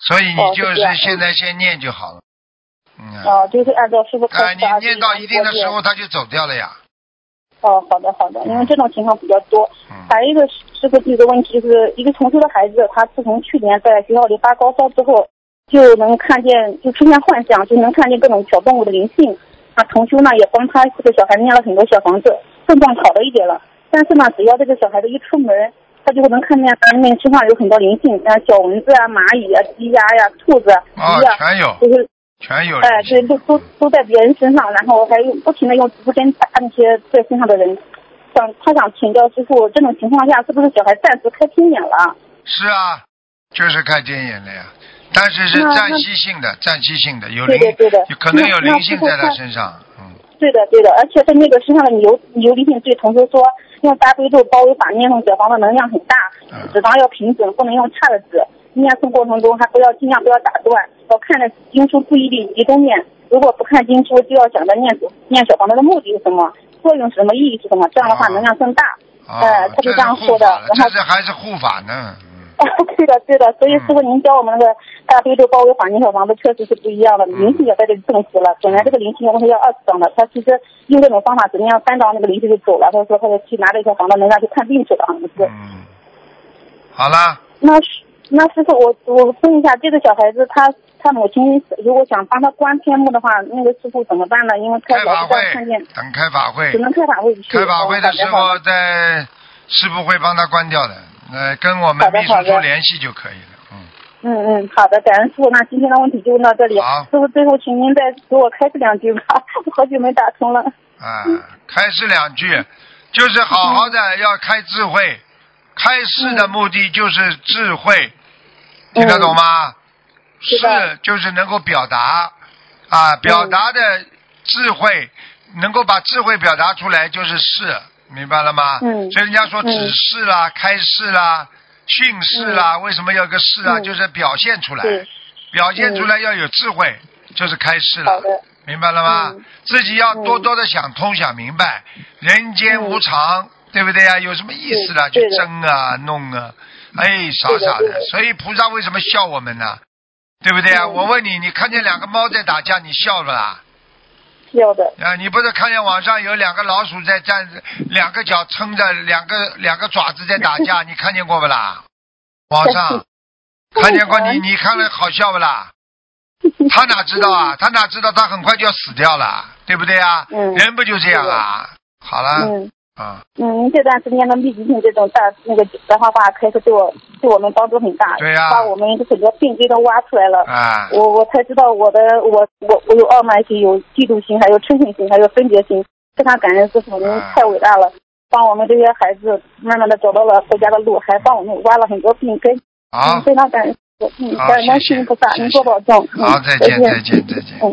[SPEAKER 2] 所以你就是现在先念就好了。
[SPEAKER 4] 嗯。哦，就是按照师傅开
[SPEAKER 2] 你念到一定的时候，他就走掉了呀。
[SPEAKER 4] 哦，好的好的，因为这种情况比较多。嗯。还有一个师傅一个问题，就是一个同修的孩子，他自从去年在学校里发高烧之后，就能看见，就出现幻象，就能看见各种小动物的灵性。那同修呢，也帮他这个小孩念了很多小房子，症状好了一点了。但是呢，只要这个小孩子一出门，他就会能看见他们身上有很多灵性，像小蚊子啊、蚂蚁啊、鸡鸭呀、兔子、鱼
[SPEAKER 2] 啊，全有，
[SPEAKER 4] 就是
[SPEAKER 2] 全有。
[SPEAKER 4] 哎，对，都都都在别人身上，然后还用不停的用指针打那些在身上的人。想他想请教师傅，这种情况下是不是小孩暂时开天眼了？
[SPEAKER 2] 是啊，就是开天眼了呀，但是是暂时性的，暂时性的，有灵，有可能有灵性在他身上。嗯。
[SPEAKER 4] 对的，对的，而且他那个身上的牛牛灵性对同学说。用大悲咒包围法念诵小房的能量很大，纸张要平整，不能用差的纸。念诵过程中还不要尽量不要打断，要看着经书注意力集中念。如果不看经书，就要想着念念小房子的目的是什么，作用是什么，意义是什么，这样的话能量更大。呃，他就这样说的。然后
[SPEAKER 2] 这还是护法呢。*laughs*
[SPEAKER 4] 对的，对的，所以师傅您教我们那个大悲咒包围法念小房子确实是不一样的，灵性也在这里证实了。本来这个灵性我们要二十张的，他其实用这种方法只能让三张那个灵性就走了。他说他就去拿着一套房子能量去看病去了，好像是。
[SPEAKER 2] 嗯。好了。
[SPEAKER 4] 那师那师傅我我问一下，这个小孩子他他母亲如果想帮他关天幕的话，那个师傅怎么办呢？因为
[SPEAKER 2] 开
[SPEAKER 4] 法会
[SPEAKER 2] 等开法会，
[SPEAKER 4] 只能开法会去。
[SPEAKER 2] 开法会的时候在师傅会帮他关掉的。呃，跟我们秘书处联系就可以了。嗯
[SPEAKER 4] 嗯嗯，好的，感恩师傅。那今天的问题就问到这里。
[SPEAKER 2] 好，
[SPEAKER 4] 师傅最后请您再给我开示两句吧，我 *laughs* 好久没打通了。
[SPEAKER 2] 啊，开示两句，就是好好的要开智慧，开示的目的就是智慧，听得懂吗？
[SPEAKER 4] 是
[SPEAKER 2] 就是能够表达，啊，表达的智慧，能够把智慧表达出来就是是，明白了吗？
[SPEAKER 4] 嗯
[SPEAKER 2] 所以人家说
[SPEAKER 4] 嗯
[SPEAKER 2] 指示啦、开示啦、训示啦，为什么要有个示啊？
[SPEAKER 4] 嗯
[SPEAKER 2] 就是表现出来，
[SPEAKER 4] 对，
[SPEAKER 2] 表现出来要有智慧，就是开示了。明白了吗？
[SPEAKER 4] 嗯
[SPEAKER 2] 自己要多多的想通、想明白，人间无常，对不对呀？有什么意思了？去争啊、弄啊，哎，傻傻
[SPEAKER 4] 的
[SPEAKER 2] 所以菩萨为什么笑我们呢？对不对啊？
[SPEAKER 4] 嗯
[SPEAKER 2] 我问你，你看见两个猫在打架，你笑了啦？
[SPEAKER 4] 笑的，
[SPEAKER 2] 啊，你不是看见网上有两个老鼠在站着，两个脚撑着，两个两个爪子在打架，*laughs* 你看见过不啦？网上 *laughs* 看见过你，你看了好笑不啦？他哪知道啊？*laughs* 他哪知道他很快就要死掉了，对不对啊？
[SPEAKER 4] 嗯
[SPEAKER 2] 人不就这样啊？好了，
[SPEAKER 4] 嗯
[SPEAKER 2] 啊，
[SPEAKER 4] 嗯，您这段时间的密集性这种大那个白话话开始对我对我们帮助很大，
[SPEAKER 2] 对呀
[SPEAKER 4] 把我们很多病根都挖出来了。
[SPEAKER 2] 啊，
[SPEAKER 4] 我我才知道我的我我我有傲慢心，有嫉妒心，还有嗔恨心，还有分别心。非常感恩师傅，您
[SPEAKER 2] 啊
[SPEAKER 4] 太伟大了，帮我们这些孩子慢慢的找到了回家的路，还帮我们挖了很多病根。
[SPEAKER 2] 啊
[SPEAKER 4] 嗯，，非常感恩师傅，嗯，
[SPEAKER 2] 好
[SPEAKER 4] 感恩
[SPEAKER 2] 谢谢
[SPEAKER 4] 心菩萨，
[SPEAKER 2] 谢谢
[SPEAKER 4] 您多保重。嗯
[SPEAKER 2] 好，再见，再见，再见。
[SPEAKER 4] 嗯。